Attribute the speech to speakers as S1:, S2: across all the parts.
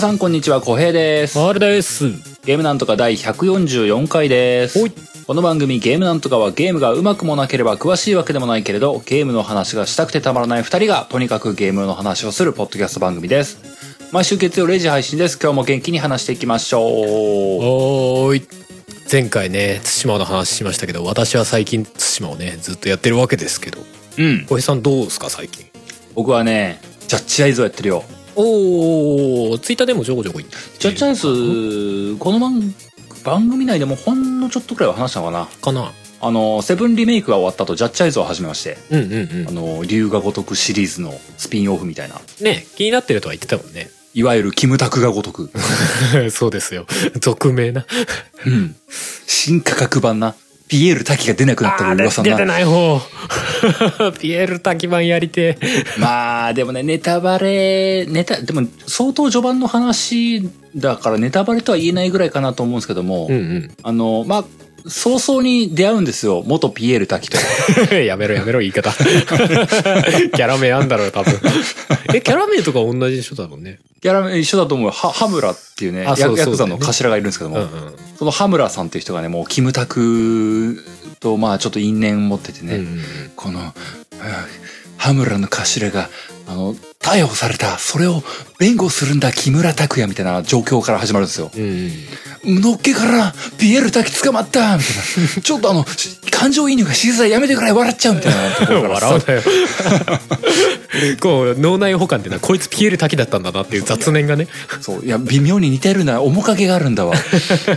S1: 皆さんこんにちは、小平です。
S2: あれです。
S1: ゲームなんとか第144回です。この番組ゲームなんとかはゲームがうまくもなければ詳しいわけでもないけれど、ゲームの話がしたくてたまらない二人がとにかくゲームの話をするポッドキャスト番組です。毎週月曜0時配信です。今日も元気に話していきましょう。
S2: おーい。前回ね、対馬の話しましたけど、私は最近対馬をね、ずっとやってるわけですけど、
S1: うん。
S2: 小平さんどうですか、最近？
S1: 僕はね、ジャッジアイズをやってるよ。
S2: おー、ツイッターでもちょこちょこ言って
S1: ジャッジアイズ、この番番組内でもほんのちょっとくらいは話したのかな。
S2: かな。
S1: あの、セブンリメイクが終わった後、ジャッジアイズを始めまして。
S2: うんうん
S1: あの、龍が如くシリーズのスピンオフみたいな。
S2: うん。ね、気になってるとは言ってたもんね。
S1: いわゆるキムタクが如く。
S2: そうですよ。匿名な。
S1: うん。新価格版な。ピエール滝が出なくなったら噂
S2: 出て
S1: な。
S2: ない方。ピエール滝版やりてえ。
S1: まあ、でもね、ネタバレ、ネタ、でも相当序盤の話だからネタバレとは言えないぐらいかなと思うんですけども、
S2: うんうん。
S1: あの、まあ、早々に出会うんですよ。元ピエール滝と。
S2: やめろやめろ言い方。キャラ名あんだろう、多分。え、キャラ名とか同じでしょ、多分ね。
S1: ギャラ一緒だと思うハムラっていうね、ヤクザの頭がいるんですけども、
S2: うんうん。
S1: そのハムラさんっていう人がね、もうキムタクと、まあちょっと因縁持っててね、
S2: うんうんうん
S1: この、うんハムラの頭が、あの、逮捕された。それを弁護するんだ、木村拓哉みたいな状況から始まるんですよ。
S2: うんうん。
S1: のっけから、ピエール滝捕まったみたいな。ちょっとあの、し感情移入がしづらいやめてくれ笑っちゃうみたいなところから
S2: 笑うなよ こう脳内保管ってのはこいつピエール滝だったんだなっていう雑念がね
S1: そう、いや、微妙に似てるな、面影があるんだわ。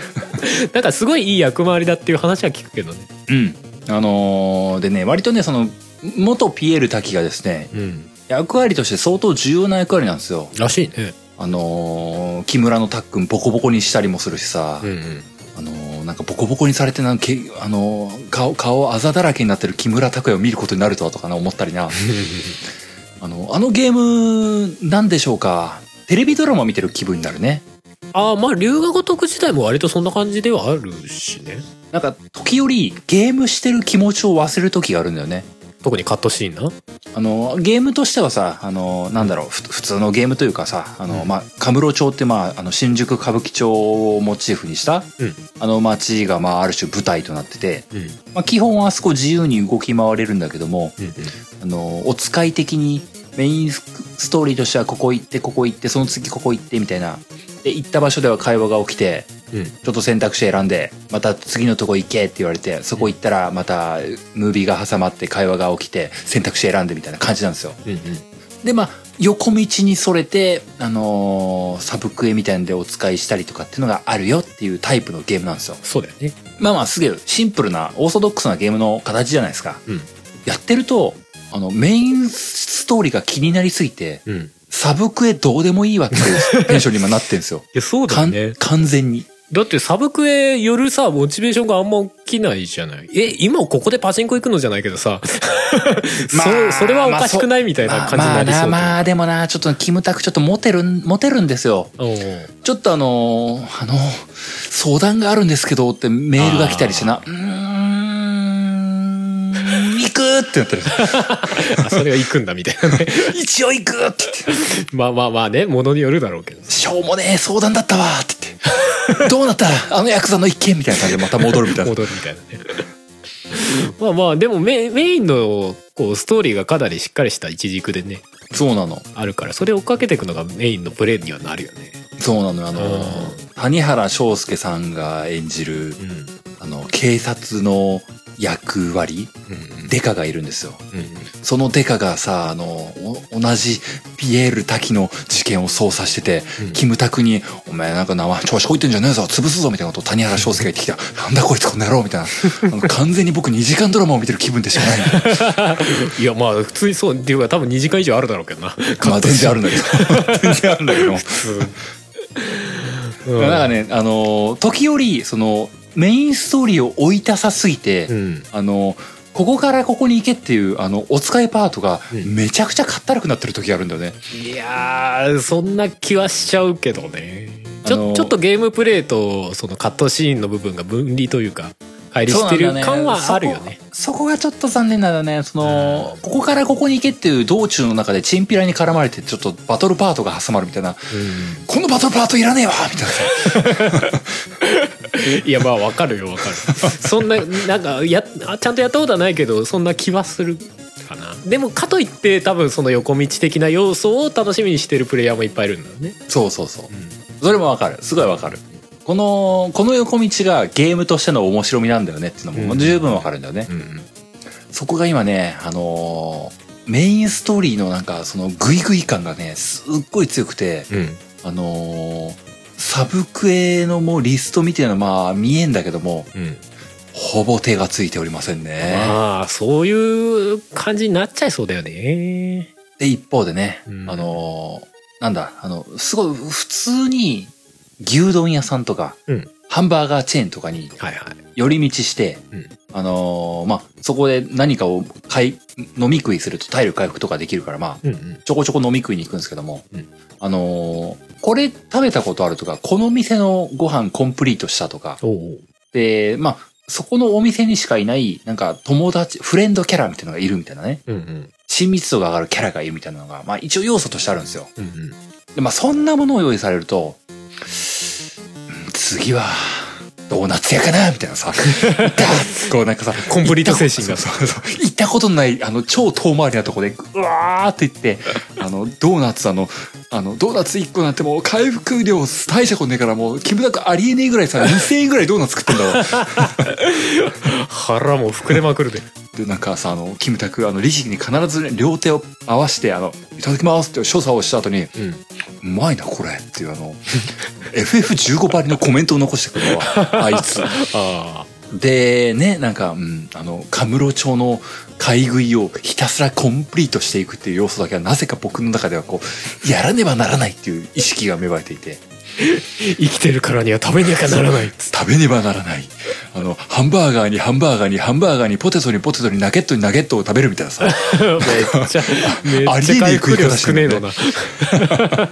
S2: なんかすごいいい役回りだっていう話は聞くけどね
S1: うん。あのーでね、割とね、その、元ピエール滝がですね、
S2: うん
S1: 役割として相当重要な役割なんですよ。
S2: らしいね
S1: あのー木村のタックンボコボコにしたりもするしさ、
S2: うんうん
S1: あのーなんかボコボコにされてなんかけ、あのー顔、顔あざだらけになってる木村拓哉を見ることになるとはとかな思ったりな。あの、あのゲーム、なんでしょうか。テレビドラマ見てる気分になるね。
S2: ああまあ龍河如く自体も割とそんな感じではあるしね
S1: なんか、時折ゲームしてる気持ちを忘れる時があるんだよね。
S2: 特にカットシーンな？
S1: あの、ゲームとしてはさ、あの、なんだろう、ふ普通のゲームというかさ、あの、
S2: うん。
S1: まあ、カムロ町ってまあ、あの、新宿歌舞伎町をモチーフにした、
S2: うん。
S1: あの街がまあ、ある種舞台となってて、
S2: うん。
S1: まあ、基本はあそこ自由に動き回れるんだけども、
S2: うん
S1: あの、お使い的にメインストーリーとしてはここ行って、ここ行って、その次ここ行ってみたいな。で、行った場所では会話が起きて、
S2: うん
S1: ちょっと選択肢選んで、また次のとこ行けって言われて、そこ行ったらまたムービーが挟まって会話が起きて、選択肢選んでみたいな感じなんですよ。
S2: うんうん
S1: で、まあ、横道にそれて、あのーサブクエみたいなんでお使いしたりとかっていうのがあるよっていうタイプのゲームなんですよ。
S2: そうだよね
S1: まあまあ、すげえシンプルな、オーソドックスなゲームの形じゃないですか。
S2: うん
S1: やってると、あの、メインストーリーが気になりすぎて、
S2: うんい
S1: サブクエどうでもいいわっていうテンションに今なってんですよ。
S2: やそうだね
S1: 完全に。
S2: だってサブクエよるさモチベーションがあんま起きないじゃない？え今ここでパチンコ行くのじゃないけどさ。
S1: まあ
S2: そそれはおかしくないみたいな感じになりそう
S1: まあまあな、まあでもな、ちょっとキムタクちょっとモテるん、モテるんですよ。ちょっとあのーあの、相談があるんですけどってメールが来たりしてな、うー。ん、ってなってる。
S2: あそれは行くんだみたいなね。
S1: 一応行くって言って、
S2: まあまあまあねものによるだろうけど
S1: しょうもねえ相談だったわって言って、どうなった？あのヤクザの一件みたいな感じでまた戻るみたいな。
S2: 戻るみたいなね。まあまあでもメメインのこうストーリーがかなりしっかりした一軸でね。
S1: そうなの。
S2: あるからそれを追っかけていくのがメインのプレイにはなるよね。
S1: そうなのよ。あの谷原章介さんが演じる、
S2: うん。
S1: あの、警察の役割、
S2: うん
S1: デカがいるんですよ。
S2: うん
S1: そのデカがさ、あの、お同じピエール滝の事件を捜査してて、
S2: うん
S1: キムタクに、お前なんか名前調子こいてんじゃねえぞ、潰すぞみたいなことを谷原章介が言ってきた。なんだこいつこの野郎みたいな。完全に僕2時間ドラマを見てる気分でしかない。
S2: いやまあ普通にそうっていうか多分2時間以上あるだろうけどな
S1: まあ全然あるんだけど。全然あるんだけど。
S2: うん
S1: なんかね、あの、時折、その、メインストーリーを追いたさすぎて、
S2: うん。
S1: あの、ここからここに行けっていう、あの、お使いパートが
S2: うん。
S1: めちゃくちゃかったるくなってる時があるんだよね。
S2: いやーそんな気はしちゃうけどね。ちょ,、
S1: あのー
S2: ちょっとゲームプレイとそのカットシーンの部分が分離というか乖離してる感はあるよね
S1: そこがちょっと残念なんだよね。その、ここからここに行けっていう道中の中でチンピラに絡まれて、ちょっとバトルパートが挟まるみたいな、このバトルパートいらねえわみたいなさ。
S2: いやまあわかるよわかる そんななんかやちゃんとやったことはないけどそんな気はするかなでもかといって多分その横道的な要素を楽しみにしてるプレイヤーもいっぱいいるんだよね
S1: そうそうそう。それもわかる。すごいわかる。この、この横道がゲームとしての面白みなんだよねっていうのも
S2: うん。
S1: 十分わかるんだよね。
S2: うん
S1: そこが今ね、あのーメインストーリーのなんかそのグイグイ感がね、すっごい強くて、
S2: うん。
S1: あのーサブクエのもうリストみたいなのまあ見えんだけども、
S2: うん。
S1: ほぼ手がついておりませんね。
S2: まあそういう感じになっちゃいそうだよね。
S1: で、一方でね、
S2: うん。
S1: あのーなんだ、あの、すごい普通に牛丼屋さんとか、
S2: うん。
S1: ハンバーガーチェーンとかに寄り道して、
S2: うん。
S1: あのーまあ、そこで何かを買い、飲み食いすると体力回復とかできるから、まあ、
S2: うんうん。
S1: ちょこちょこ飲み食いに行くんですけども、
S2: うん。
S1: あのーこれ食べたことあるとか、この店のご飯コンプリートしたとか、で、まあ、そこのお店にしかいない、なんか友達、フレンドキャラみたいなのがいるみたいなね。
S2: うんうん。
S1: 親密度が上がるキャラがいるみたいなのが、まあ一応要素としてあるんですよ。
S2: うんうん。
S1: で、まあそんなものを用意されると、うん次は、ドーナツ屋かなみたいなさ。だこうなんかさ、
S2: コンプリート精神が
S1: そうそう行ったことのない、あの、超遠回りなとこで、うわーって行って、あの、ドーナツあの、あの、ドーナツ1個なんてもう回復量大したことねえからもう、キムタクありえねえぐらいさ、2000円ぐらいドーナツ食ってんだわ。
S2: 腹も膨れまくるで
S1: で、なんかさ、あの、キムタク、あの、律儀に必ずね、両手を合わせて、あの、いただきますって所作をした後に、
S2: うん。
S1: うまいな、これっていうあの、FF15 ばりのコメントを残してくるわ、あいつ。
S2: あ
S1: で、ね、なんか、うん、あの、カムロ町の買い食いをひたすらコンプリートしていくっていう要素だけは、なぜか僕の中ではこう、やらねばならないっていう意識が芽生えていて、
S2: 生きてるからには食べなきゃならない
S1: 食べねばならない。あの、ハンバーガーにハンバーガーにハンバーガーにポテトにポテトにナゲットにナゲットを食べるみたいなさ。
S2: めっちゃめ
S1: あ
S2: っちゃ回復量少ねえのな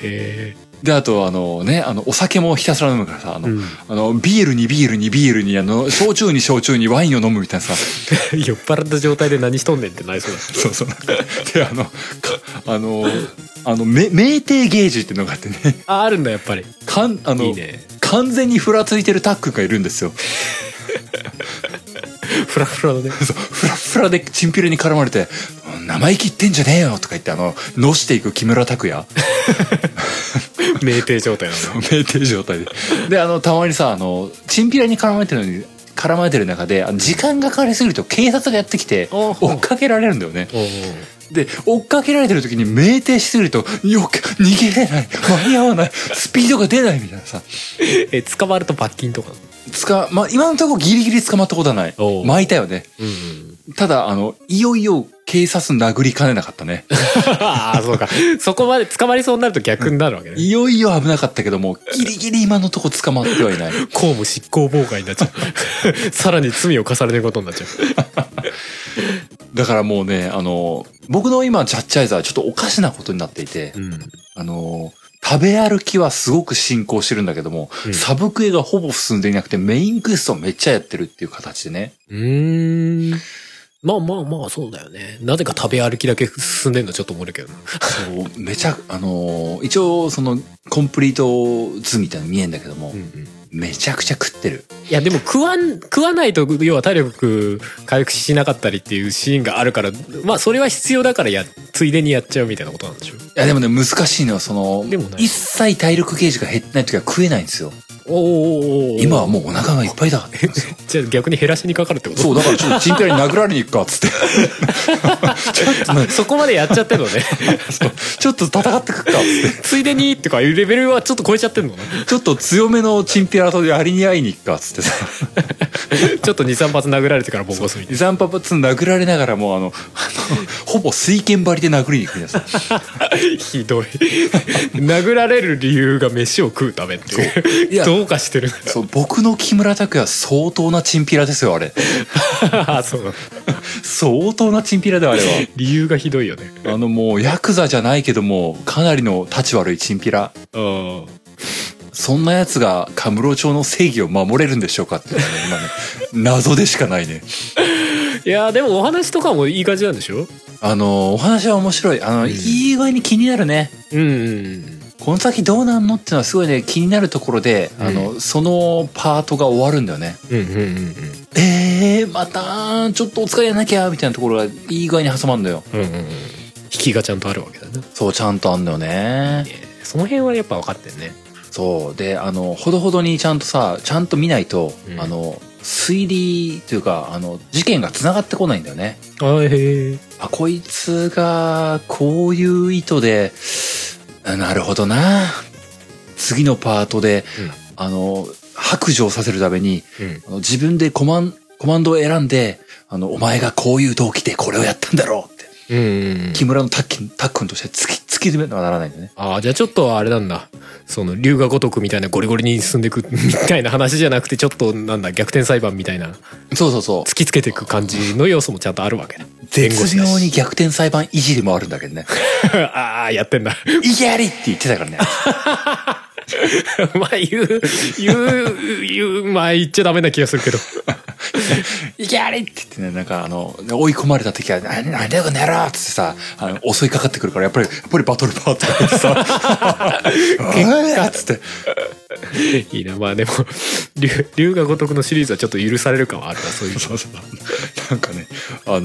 S2: え
S1: で、あと、あのね、あの、お酒もひたすら飲むからさ、あの、
S2: ーうん
S1: あの、ビールにビールにビールに、あの、焼酎に焼酎にワインを飲むみたいなさ。
S2: 酔っ払った状態で何しとんねんってなりそうだ
S1: そうそう。で、あの、かあの、あの、め、酩酊ゲージっていうのがあってね、
S2: ああるんだやっぱり
S1: かん、あの、
S2: いいね
S1: 完全にふらついてるタックがいるんですよ。
S2: フラフラのね
S1: そう、ふらふらでチンピラに絡まれて、うん生意気言ってんじゃねえよとか言って、あの、のしていく木村拓哉。
S2: 酩酊状態なのね
S1: 酩酊状態で。で、あの、たまにさ、あの、チンピラに絡まれてるのに、絡まれてる中で、あの時間がかかりすぎると警察がやってきて、追っかけられるんだよね。で、追っかけられてる時に酩酊しすぎると、よく逃げれない、間に合わない、スピードが出ないみたいなさ。
S2: え捕まると罰金とか
S1: つか、まあ、今のところギリギリ捕まったことはない。巻いたよね。
S2: うんうん。
S1: ただ、あの、いよいよ警察殴りかねなかったね。
S2: ああそうか。そこまで捕まりそうになると逆になるわけね。
S1: いよいよ危なかったけども、ギリギリ今のとこ捕まってはいない。
S2: 公務執行妨害になっちゃう さらに罪を重ねることになっちゃう。
S1: だからもうね、あの、僕の今、ジャッジアイザーはちょっとおかしなことになっていて、
S2: うん。
S1: あの、食べ歩きはすごく進行してるんだけども、
S2: うん。
S1: サブクエがほぼ進んでいなくて、メインクエストをめっちゃやってるっていう形でね。
S2: うーん。まあまあまあそうだよね。なぜか食べ歩きだけ進んでんのちょっと思うけどな。
S1: そう、めちゃ、あのー一応、その、コンプリート図みたいなの見えんだけども、
S2: うんうん
S1: めちゃくちゃ食ってる。
S2: いやでも食わん食わないと要は体力回復しなかったりっていうシーンがあるからまあそれは必要だからやついでにやっちゃうみたいなことなんでしょ？
S1: いや、でもね、難しいのは、その
S2: でもな、い
S1: 一切体力ゲージが減ってない時は食えないんですよ。
S2: おお
S1: 今はもうお腹がいっぱいだ。
S2: じゃあ逆に減らしにかかるってこと？
S1: そう、だからちょっとチンピラに殴られに行くか、っつって。
S2: あそこまでやっちゃってんのね
S1: ちょっと戦ってくっか、っつって。
S2: ついでにとかいうレベルはちょっと超えちゃってんのね
S1: ちょっと強めのチンピラとやりに会いに行くか、っつってさ。
S2: ちょっと23発殴られてからボコすみたい
S1: 二三発殴られながらもうあの、ほぼ水拳張りで殴りに行くんですよ。
S2: なひどい殴られる理由が飯を食うためっていう
S1: いや
S2: どうかしてる。
S1: そう、僕の木村拓哉は相当なチンピラですよ、あれ。
S2: あ そう。
S1: 相当なチンピラで、あれは。
S2: 理由がひどいよね。
S1: あのもう、ヤクザじゃないけども、かなりの立ち悪いチンピラ。
S2: うん
S1: そんな奴がカムロ町の正義を守れるんでしょうかっていうのがね、今ね、謎でしかないね。
S2: いやーでもお話とかもいい感じなんでしょ？
S1: あのお話は面白い。あの、
S2: うん。
S1: いい具合に気になるね。
S2: うんうん
S1: この先どうなんのっていうのはすごいね気になるところで、あのそのパートが終わるんだよね。
S2: うんうんうんうん。
S1: えー、またちょっとお使いやなきゃみたいなところがいい具合に挟まるんだよ。
S2: うんうんうん。引きがちゃんとあるわけだね。
S1: そうちゃんとあんだよね。
S2: その辺はやっぱ分かってんね。
S1: そう。であのほどほどにちゃんとさちゃんと見ないと、
S2: うん。
S1: あの推理というかあの事件がつながってこないんだよね。
S2: あへえ
S1: あこいつがこういう意図であなるほどな。次のパートで、あの白状させるために
S2: うん。
S1: あの自分でコマンコマンドを選んであのお前がこういう動機でこれをやったんだろうって。
S2: うんうんうん。
S1: 木村のタッキンタックンとして突き突き止めなならないんだよね。
S2: ああじゃあちょっとあれなんだその龍が如くみたいなゴリゴリに進んでいくみたいな話じゃなくてちょっとなんだ逆転裁判みたいな
S1: そうそうそう。
S2: 突きつけていく感じの要素もちゃんとあるわけだ
S1: 絶妙に逆転裁判いじりもあるんだけどね。
S2: ああやってんだ「
S1: いきやり!」って言ってたからね。
S2: まあ言う言う言うまあ言っちゃダメな気がするけど「
S1: いきやり!」って言ってねなんかあの追い込まれた時は「何何だよこの野郎!」っつってさあの襲いかかってくるからやっぱりやっぱりバトルパートが入ってさ「おい!」っつって
S2: いいなまあでも龍龍が如くのシリーズはちょっと許される感はあるなそういう
S1: そうそうなんかねあの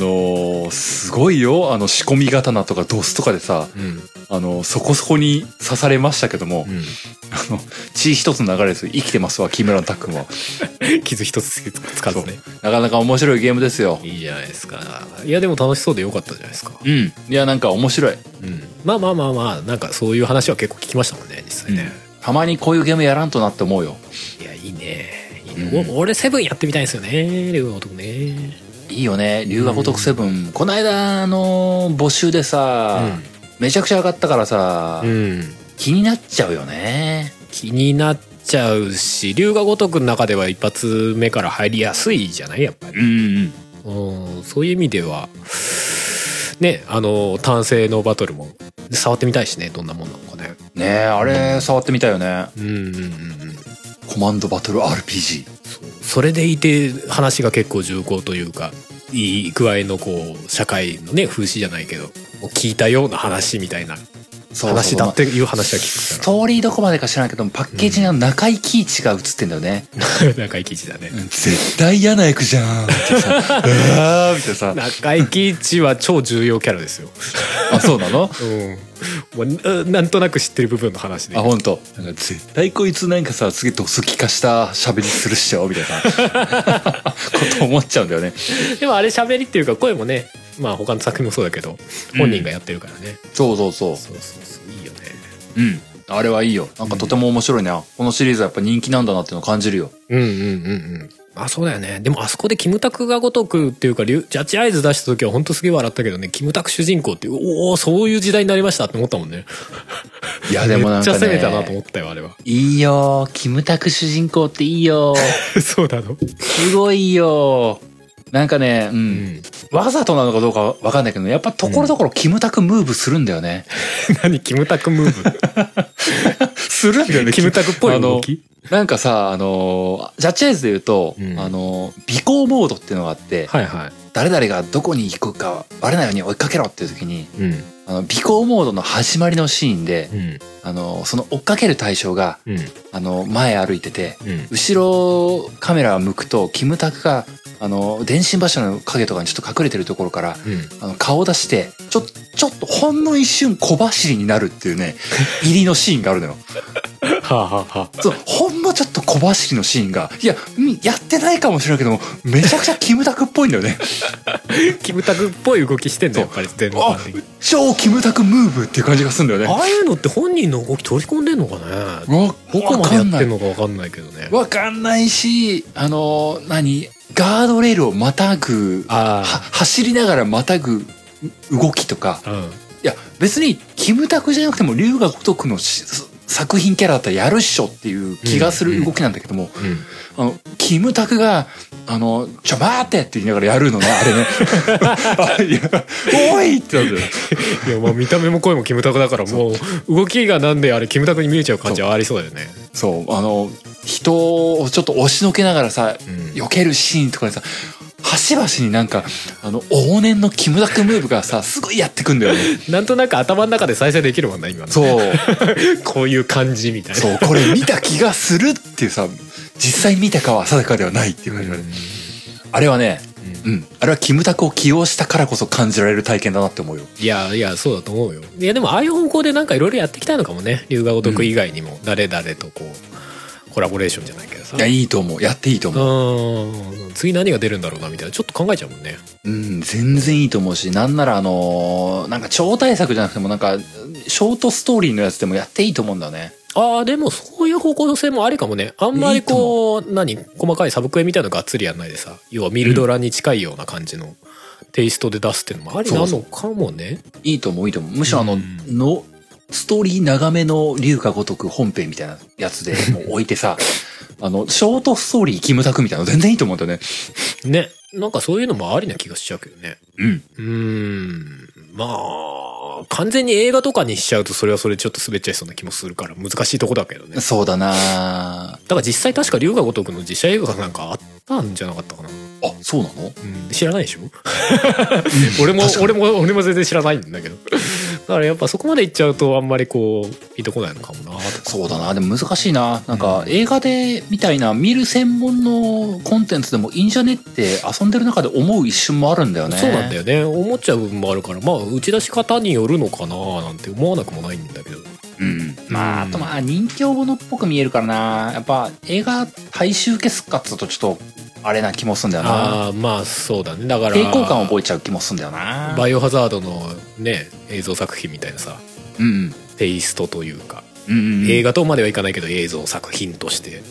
S1: ーすごいよあの仕込み刀とかドスとかでさ
S2: うん
S1: あのそこそこに刺されましたけども、
S2: うん。
S1: あの血一つの流れです生きてますわ木村のタックンは。
S2: 傷一つつかずね。
S1: なかなか面白いゲームですよ。
S2: いいじゃないですか。いやでも楽しそうでよかったじゃないですか。
S1: うん。いやなんか面白い。
S2: うん。まあまあまあまあなんかそういう話は結構聞きましたもんね実際ね、
S1: たまにこういうゲームやらんとなって思うよ。
S2: いやいいね。いいね、
S1: うん。
S2: お俺セブンやってみたいんですよね。龍が如くね。
S1: いいよね。龍が如くセブン、この間の募集でさ、めちゃくちゃ上がったからさ、
S2: うん。
S1: 気になっちゃうよね。
S2: 気になっちゃうし龍が如くの中では一発目から入りやすいじゃないやっぱり、
S1: うん
S2: うん、そういう意味ではねあの単性のバトルも触ってみたいしねどんなもんなのかね。
S1: ねえあれ触ってみたいよね。
S2: うんうんうんうん。
S1: コマンドバトル RPG
S2: それでいて話が結構重厚というかいい具合のこう社会のね風刺じゃないけど聞いたような話みたいな話だっていう話は
S1: ス
S2: 聞
S1: トーリーどこまでか知らないけどパッケージには中井貴一が映ってんだよね、
S2: 中井貴一だね。
S1: 絶対嫌な役じゃん。ってさみたいなさ。
S2: 中井貴一は超重要キャラですよ。
S1: あそうなの？
S2: うん。もうななんとなく知ってる部分の話で。
S1: あ本当なんか絶対こいつなんかさすげえドスキ化した喋りするっしょみたいな。こと思っちゃうんだよね。
S2: でもあれ喋りっていうか声もねまあ他の作品もそうだけど本人がやってるからね、
S1: そうそうそう。
S2: そうそうそういいよね。
S1: うん。あれはいいよ。なんかとても面白いな、このシリーズはやっぱ人気なんだなっていうのを感じるよ。
S2: うんうんうんうん。あそうだよね。でもあそこでキムタクが如くっていうかジャッジアイズ出した時は本当すげえ笑ったけどね。キムタク主人公っておおそういう時代になりましたって思ったもんね。
S1: いやでもなんか、ね、
S2: めっちゃ攻めたなと思ったよあれは。
S1: いいよ。キムタク主人公っていいよ。
S2: そうなの？
S1: すごいよなんかね、うん、
S2: うん。
S1: わざとなのかどうかわかんないけど、やっぱところどころキムタクムーブするんだよね。
S2: 何？キムタクムーブ？
S1: するんだよ
S2: キムタクっぽい動き？
S1: なんかさ、あの、ジャッジアイズで言うと、
S2: うん。
S1: あの、尾行モードっていうのがあって、
S2: はいは
S1: 誰々がどこに行くかバレないように追いかけろっていう時に、
S2: いうん。
S1: あの、尾行モードの始まりのシーンで、
S2: うん。
S1: あの、その追っかける対象が、
S2: うん。
S1: あの、前歩いてて、
S2: うん。
S1: 後ろカメラを向くと、キムタクが、あの、電信柱の影とかにちょっと隠れてるところから、
S2: うん。
S1: あの顔を出して、ちょ、ちょっとほんの一瞬小走りになるっていうね、入りのシーンがあるのよ。
S2: はあはあは
S1: そう、ほんのちょっと小走りのシーンが、いや、うんやってないかもしれないけども、めちゃくちゃキムタクっぽいんだよね。
S2: あ キムタクっぽい動きしてんだやっぱり全
S1: あ
S2: 般的に
S1: 超キムタクムーブっていう感じがするんだよね。
S2: ああいうのって本人の動き取り込んでんのかね？
S1: わ、
S2: どこまでやってんかわかんないけどね。
S1: わかんないし、あの、何？ガードレールをまたぐ、は
S2: あ
S1: 走りながらまたぐ動きとか、
S2: あうん。
S1: いや、別にキムタクじゃなくても龍が如くのし作品キャラだったらやるっしょっていう気がする動きなんだけども、
S2: うん
S1: あの、キムタクが、あの、ちょ待ってって言いながらやるのね、あれね。あいや、おいってなる。んだよ。
S2: いやまあ見た目も声もキムタクだからもう動きがなんであれキムタクに見えちゃう感じはありそうだよね。
S1: そう、あの、人をちょっと押しのけながらさ、
S2: うん。
S1: 避けるシーンとかでさ端々になんかあの往年のキムタクムーブがさすごいやってくんだよね。
S2: なんとなく頭の中で再生できるもんな今の
S1: そう。
S2: こういう感じみたいな。
S1: そうこれ見た気がするっていうさ実際に見たかは定かではないっていう感じがね、あれはねうん。あれはキムタクを起用したからこそ感じられる体験だなって思うよ。
S2: いやいやそうだと思うよ。いやでもああいう方向でなんかいろいろやっていきたいのかもね。龍河如く以外にも。誰々とこうコラボレーションじゃないけどさ。
S1: いやいいと思う。やっていいと思う。
S2: うん。次何が出るんだろうなみたいな。ちょっと考えちゃうもんね。
S1: うん、全然いいと思うし、なんならあのーなんか超大作じゃなくてもなんか、ショートストーリーのやつでもやっていいと思うんだよね。
S2: ああでもそういう方向性もありかもね。あんまりこう何？細かいサブクエみたいなのがっつりやんないでさ要はミルドラに近いような感じのテイストで出すっていうのもありなのかもね。
S1: いいと思う、いいと思う。むしろあの、
S2: うん。
S1: の、ストーリー長めの龍が如く本編みたいなやつで もう置いてさ、あの、ショートストーリーキムタクみたいなの全然いいと思うんだよね。
S2: ね。なんかそういうのもありな気がしちゃうけどね。
S1: うん。
S2: うーん。まあ完全に映画とかにしちゃうとそれはそれでちょっと滑っちゃいそうな気もするから難しいとこだけどね。だ
S1: そうだな。
S2: から実際確か龍が如くの実写映画なんかあったんじゃなかったかな、
S1: あ、そうなの？
S2: うん、知らないでしょ？俺も俺も俺も全然知らないんだけどだからやっぱそこまでいっちゃうとあんまりこうピンとこないのかもな。
S1: そうだな。でも難しいな。なんか映画でみたいな見る専門のコンテンツでもいいんじゃねって遊んでる中で思う一瞬もあるんだよね。
S2: そうなんだよね。思っちゃう部分もあるからまあ打ち出し方によるのかななんて思わなくもないんだけど。
S1: うん、まああとまあ人気者っぽく見えるからな。やっぱ映画大衆受けすっかっつうとちょっとあれな気もすんだよな。
S2: ああまあそうだね。だから
S1: 抵抗感を覚えちゃう気もすんだよな。
S2: バイオハザードのね映像作品みたいなさ
S1: うん
S2: テイストというか、
S1: うんうんうん。
S2: 映画とまではいかないけど映像作品として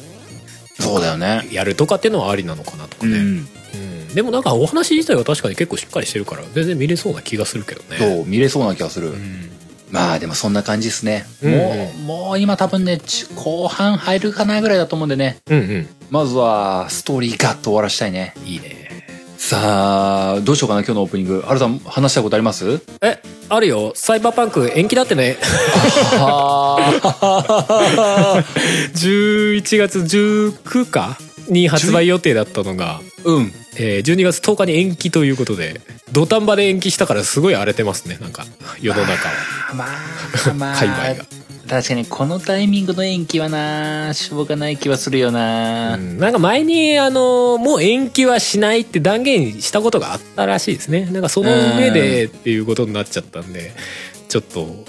S1: そうだよね。
S2: やるとかっていうのはありなのかなとかね、
S1: うん
S2: うん。でもなんかお話自体は確かに結構しっかりしてるから全然見れそうな気がするけどね。
S1: そう見れそうな気がする、
S2: うん。
S1: まあでもそんな感じですね、
S2: うん。
S1: もうもう今多分ねち後半入るかなぐらいだと思うんでね。
S2: うんうん
S1: まずはストーリーガッと終わらしたいね。
S2: いいね。
S1: さあどうしようかな今日のオープニング。あるさん話したいことあります？
S2: えあるよ。サイバーパンク延期だってね。
S1: は
S2: 11月19日に発売予定だったのが、
S1: うん。
S2: えー12月10日に延期ということで土壇場で延期したからすごい荒れてますねなんか世の中は。
S1: まあまあ
S2: 界隈が
S1: 確かにこのタイミングの延期はなしょうがない気はするよな、
S2: うん。なんか前にあのもう延期はしないって断言したことがあったらしいですね。なんかその上でっていうことになっちゃったんでちょっとお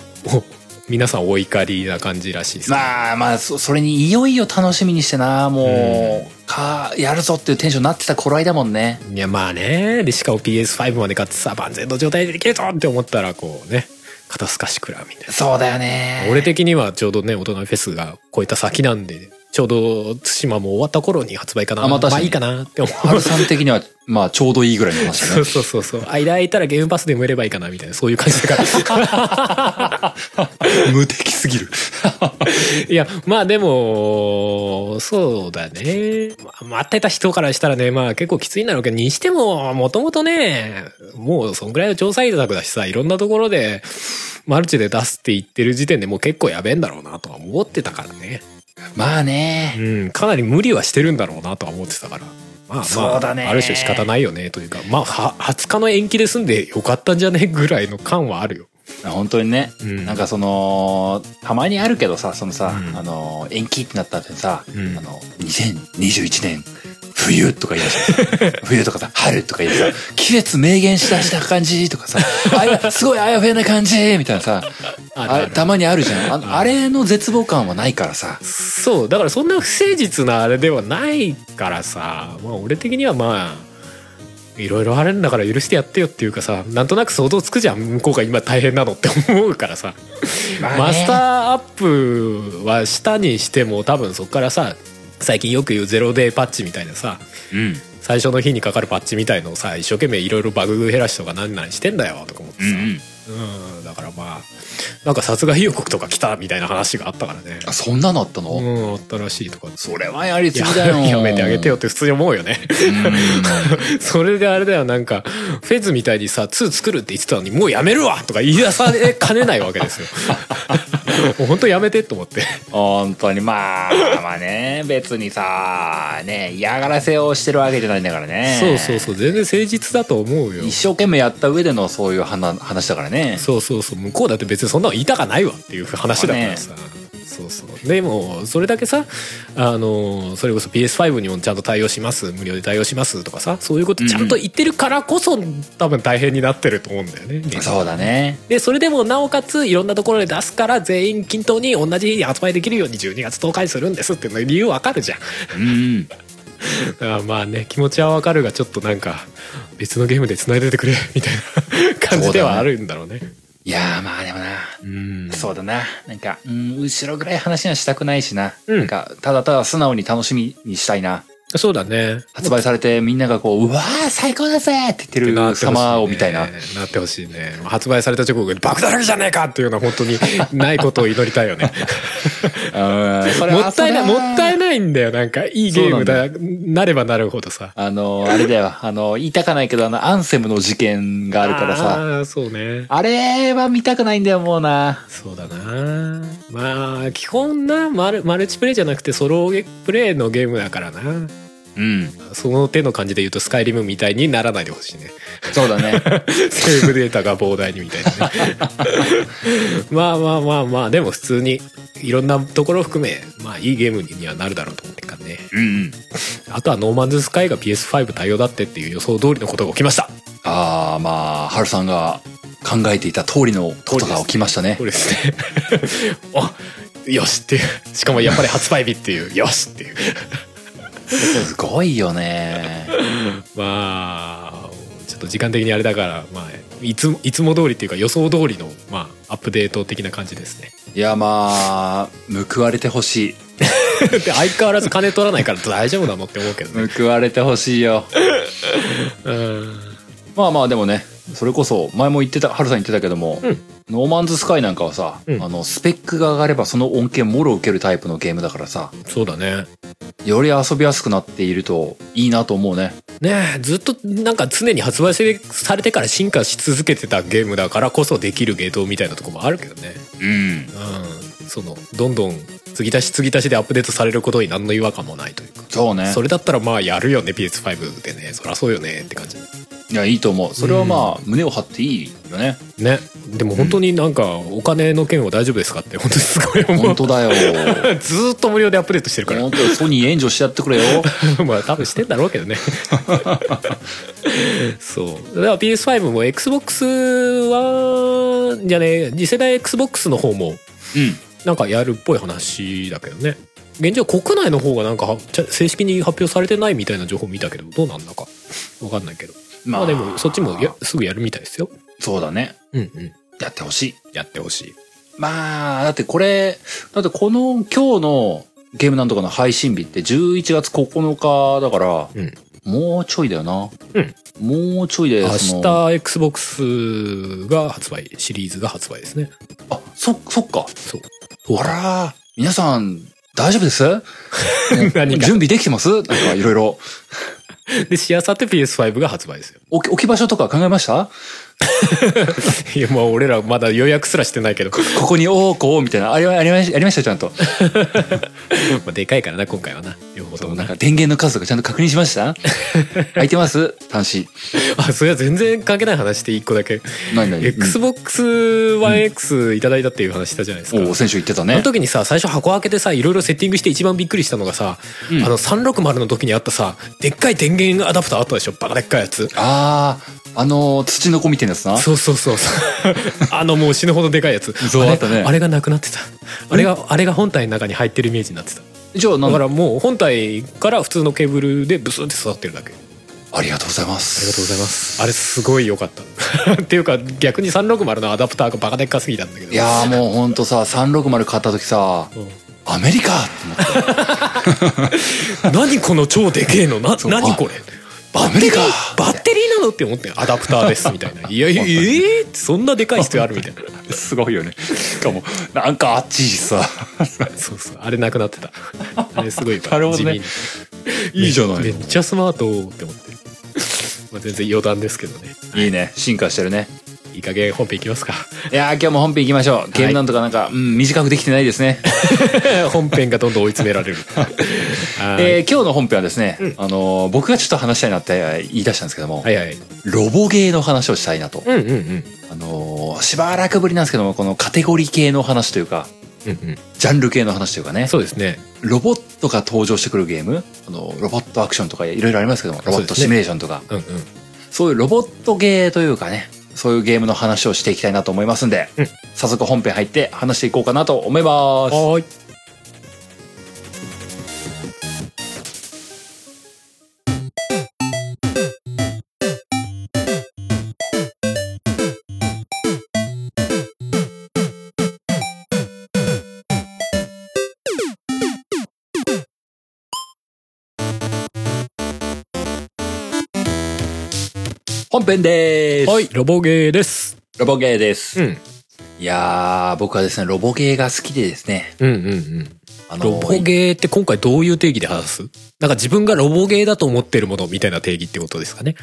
S2: 皆さんお怒りな感じらしいですね。
S1: まあまあそそれにいよいよ楽しみにしてなもう、かやるぞっていうテンションになってた頃合いだもんね。
S2: いやまあね。でしかも PS5 まで買ってさ万全の状態でできるぞって思ったらこうね肩透かし食らうみたいな。
S1: そうだよね。
S2: 俺的にはちょうどね大人フェスが超えた先なんでちょうど対馬も終わった頃に発売かな。
S1: あまあ確かに。
S2: いいかなって思う。
S1: 春さん的にはまあちょうどいいぐらいの話だ
S2: そう
S1: ね。
S2: そうそうそう。間空いたらゲームパスで埋めればいいかなみたいなそういう感じだから。
S1: 無敵すぎる。
S2: いやまあでもそうだね、ま待ってた人からしたらねまあ結構きついんだろうけどにしてももともとねもうそんぐらいの調査委託だしさいろんなところでマルチで出すって言ってる時点でもう結構やべえんだろうなとは思ってたからね
S1: まあね。
S2: うんかなり無理はしてるんだろうなとは思ってたから。まあまあ
S1: ね。
S2: ある種仕方ないよねというかまあは20日の延期で済んでよかったんじゃねぐらいの感はあるよ。
S1: 本当にね、
S2: うん。
S1: なんかそのたまにあるけどさそのさ、
S2: うん。
S1: あの延期ってなった後にさ、
S2: うん。
S1: あの2021年冬とか言い出して冬とかさ春とか言ってさ 季節明言しだした感じとかさあやすごいあやふやな感じみたいなさ
S2: あ
S1: たまにあるじゃん。ああれの絶望感はないからさ。
S2: そうだからそんな不誠実なあれではないからさまあ俺的にはまあいろいろあるんだから許してやってよっていうかさなんとなく想像つくじゃん向こうが今大変なのって思うからさ、
S1: まあね。
S2: マスターアップはしたにしても多分そこからさ最近よく言うゼロデーパッチみたいなさ
S1: うん。
S2: 最初の日にかかるパッチみたいのをさ一生懸命いろいろバグ減らしとか何々してんだよとか思ってさ、うんだからまあなんか殺害予告とか来たみたいな話があったからね。
S1: あそんなのあったの、
S2: うんあったらしいとか。
S1: それはやりす
S2: や
S1: ぎだよ。
S2: やめてあげてよって普通に思うよね。それであれだよなんかフェズみたいにさ2作るって言ってたのにもうやめるわとか言い出されかねないわけですよ もう本当やめてと思って。
S1: 本当にまあまあね別にさね嫌がらせをしてるわけじゃないんだからね。
S2: そうそうそう全然誠実だと思うよ。
S1: 一生懸命やった上でのそういう話話だからね。
S2: そうそうそう向こうだって別にそんなの言いたかないわっていう話だからさ、そうそう。でもそれだけさあのそれこそ PS5 にもちゃんと対応します無料で対応しますとかさそういうことちゃんと言ってるからこそ、多分大変になってると思うんだよね
S1: そうだね。
S2: でそれでもなおかついろんなところで出すから全員均等に同じ日に発売できるように12月10日にするんですっていうの理由わかるじゃん。
S1: うん
S2: まあね気持ちはわかるがちょっとなんか別のゲームで繋いでてくれみたいな感じではあるんだろうね
S1: いやーまあでもな。
S2: うん。
S1: そうだな。なんかうん後ろぐらい話はしたくないしな、
S2: うん。
S1: なんかただただ素直に楽しみにしたいな
S2: そうだね。
S1: 発売されてみんながこううわー最高だぜって言ってる様を見たいな。
S2: なってほしいね。発売された直後に爆だらけじゃねえかっていうのは本当に ないことを祈りたいよね。もったいないもったい
S1: ない
S2: んだよ。なんかいいゲームだなればなるほどさ。
S1: あのあれだよ。あの言いたかないけどあのアンセムの事件があるからさ。
S2: ああそうね。
S1: あれは見たくないんだよもうな。
S2: そうだな。まあ基本なマルマルチプレイじゃなくてソロプレイのゲームだからな
S1: うん。
S2: その手の感じで言うとスカイリムみたいにならないでほしいね。
S1: そうだね。
S2: セーブデータが膨大にみたいなね。まあまあまあまあ。でも普通にいろんなところを含めまあいいゲームにはなるだろうと思ってるからね。
S1: うんうん。
S2: あとはノーマンズスカイが PS5 対応だってっていう予想通りのことが起きました。
S1: ああまあハルさんが考えていた通りのことが起きましたね。
S2: そうですね。あよしっていう。しかもやっぱり発売日っていう。よしっていう
S1: すごいよね。
S2: まあちょっと時間的にあれだからまあいつもいつも通りっていうか予想通りのまあアップデート的な感じですね。
S1: いやまあ報われてほしい。
S2: で相変わらず金取らないから 大丈夫なのって思うけどね。
S1: 報われてほしいよ。
S2: うん。
S1: まあまあでもねそれこそ前も言ってたハルさん言ってたけども、
S2: うん。
S1: ノーマンズスカイなんかはさ、
S2: うん。
S1: あのスペックが上がればその恩恵もろ受けるタイプのゲームだからさ
S2: そうだね。
S1: より遊びやすくなっているといいなと思うね。
S2: ねえずっとなんか常に発売されてから進化し続けてたゲームだからこそできるゲートみたいなとこもあるけどね。
S1: うん。
S2: うん。そのどんどん継ぎ足し継ぎ足しでアップデートされることに何の違和感もないというか。
S1: そうね。
S2: それだったらまあやるよね PS5 でね。そりゃそうよねって感じ
S1: いやいいと思う。それはまあ、胸を張っていいよね。
S2: ね。でも本当になんかお金の件は大丈夫ですかって本当にすごい思う。
S1: 本当だよ。
S2: ずーっと無料でアップデートしてるから。
S1: 本当ソニー援助してやってくれよ。
S2: まあ多分してんだろうけどね。そう。だから PS5 も XBOX はじゃあね次世代 XBOX の方も
S1: うん。
S2: なんかやるっぽい話だけどね。現状国内の方がなんか正式に発表されてないみたいな情報見たけどどうなんだか。わかんないけどまあ。でもそっちもやすぐやるみたいですよ。
S1: そうだね。
S2: うんうん。
S1: やってほしい。
S2: やってほしい。
S1: まあだってこれだってこの今日のゲームなんとかの配信日って11月9日だから、
S2: うん。
S1: もうちょいだよな、
S2: うん。
S1: もうちょいで
S2: 明日 XBOX が発売シリーズが発売ですね。
S1: あそそっか。
S2: そう。
S1: あら皆さん大丈夫です、ね
S2: 何が？
S1: 準備できてます？なんかいろいろ
S2: でしあさって PS5 が発売ですよ。
S1: 置き置き場所とか考えました？
S2: いやまあ俺らまだ予約すらしてないけど。
S1: ここにおーこうみたいな。ありありましありましたよちゃんと。
S2: まあでかいからな今回はな。両方ともな
S1: なんか電源の数とかちゃんと確認しました？空いてます？端子。
S2: あそれは全然関係ない話で一個だけ。
S1: 何何
S2: XBOX One X いただいたっていう話したじゃないですか、
S1: おお先週言ってた
S2: あ
S1: ね
S2: の時にさ最初箱開けてさいろいろセッティングして一番びっくりしたのがさ、
S1: うん。
S2: あの360の時にあったさでっかい電源アダプターあったでしょ？バカでっかいやつ。
S1: あああの土の子みたいなやつな。
S2: そうそうそう。そ うあのもう死ぬほどでかいやつ。あれ
S1: そうあったね。
S2: あれがなくなってた。あれがあれが本体の中に入ってるイメージになってた。
S1: じゃあ
S2: だからもう。本体から普通のケーブルでブスって刺さってるだけ。
S1: ありがとうございま
S2: ありが
S1: す
S2: とうございます。あれすごい良かった。っていうか逆に360のアダプターがバカでっかすぎたんだけど。
S1: いやーもうほんとさ360買った時さ
S2: うん。
S1: アメリカって思って。
S2: 何この超でけえの？な何これ？バッテリー？バッテリー？なのって思ってアダプターですみたいな。いやいやええそんなでかい必要あるみたいな。
S1: すごいよね。しかもなんかあっちいしさ。
S2: そうそう。あれなくなってた。あれすごい
S1: なるほどね。
S2: 地味に。
S1: いいじゃない。
S2: めっちゃスマートって思ってまあ全然余談ですけどね。
S1: いいね。進化してるね
S2: いいい加減本編いきますか。
S1: いやー今日も本編行きましょう。ゲームなんとかなんか、うん、短くできてないですね、
S2: 本編がどんどん追い詰められる。はい。
S1: えー今日の本編はですね、
S2: うん。
S1: あのー僕がちょっと話したいなって言い出したんですけども、
S2: はいはい。
S1: ロボゲーの話をしたいなと、
S2: うんうんうん。
S1: あのーしばらくぶりなんですけどもこのカテゴリー系の話というか
S2: うんうん。
S1: ジャンル系の話というかね。
S2: そうですね。
S1: ロボットが登場してくるゲームあのロボットアクションとかいろいろありますけどもロボットシミュレーションとか。
S2: うんうん。
S1: そういうロボットゲーというかねそういうゲームの話をしていきたいなと思いますんで、
S2: うん。
S1: 早速本編入って話していこうかなと思います。
S2: はーい
S1: 本編でーす、
S2: はいロボゲーです。
S1: ロボゲーです、
S2: うん。
S1: いやー僕はですねロボゲーが好きでですね。
S2: うんうんうん。
S1: あの
S2: ロボゲーって今回どういう定義で話す？なんか自分がロボゲーだと思ってるものみたいな定義ってことですかね。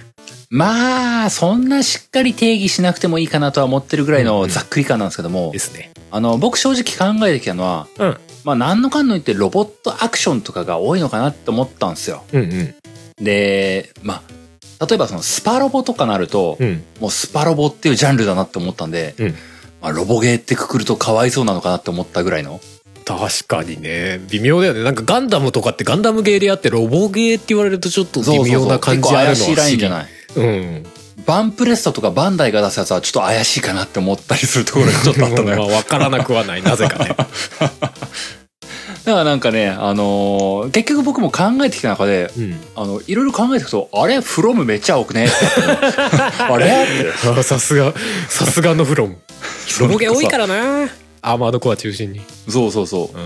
S1: まあそんなしっかり定義しなくてもいいかなとは思ってるぐらいのざっくり感なんですけども、
S2: ですね。
S1: あの僕正直考えてきたのは
S2: うん。
S1: まあ何のかんの言ってロボットアクションとかが多いのかなって思ったんですよ。
S2: うんうん。
S1: でまあ例えばそのスパロボとかなると、
S2: うん。
S1: もうスパロボっていうジャンルだなって思ったんで、
S2: うん。
S1: まあ、ロボゲーってくくるとかわいそうなのかなって思ったぐらいの。
S2: 確かにね。微妙だよね。なんかガンダムとかってガンダムゲーであってロボゲーって言われるとちょっと微妙な感じあるのは
S1: 結構怪しいラインじゃない？
S2: うん。
S1: バンプレストとかバンダイが出すやつはちょっと怪しいかなって思ったりするところがちょっとあったのよ
S2: まあ分からなくはないなぜかね
S1: だからなんかね、あのー結局僕も考えてきた中で、
S2: うん。
S1: あの、いろいろ考えていくと、あれ？フロムめっちゃ多くね？あれ？って。
S2: あさすがさすがのフロム。ロボゲー多いからなアーマードコア中心に
S1: そうそうそ
S2: うん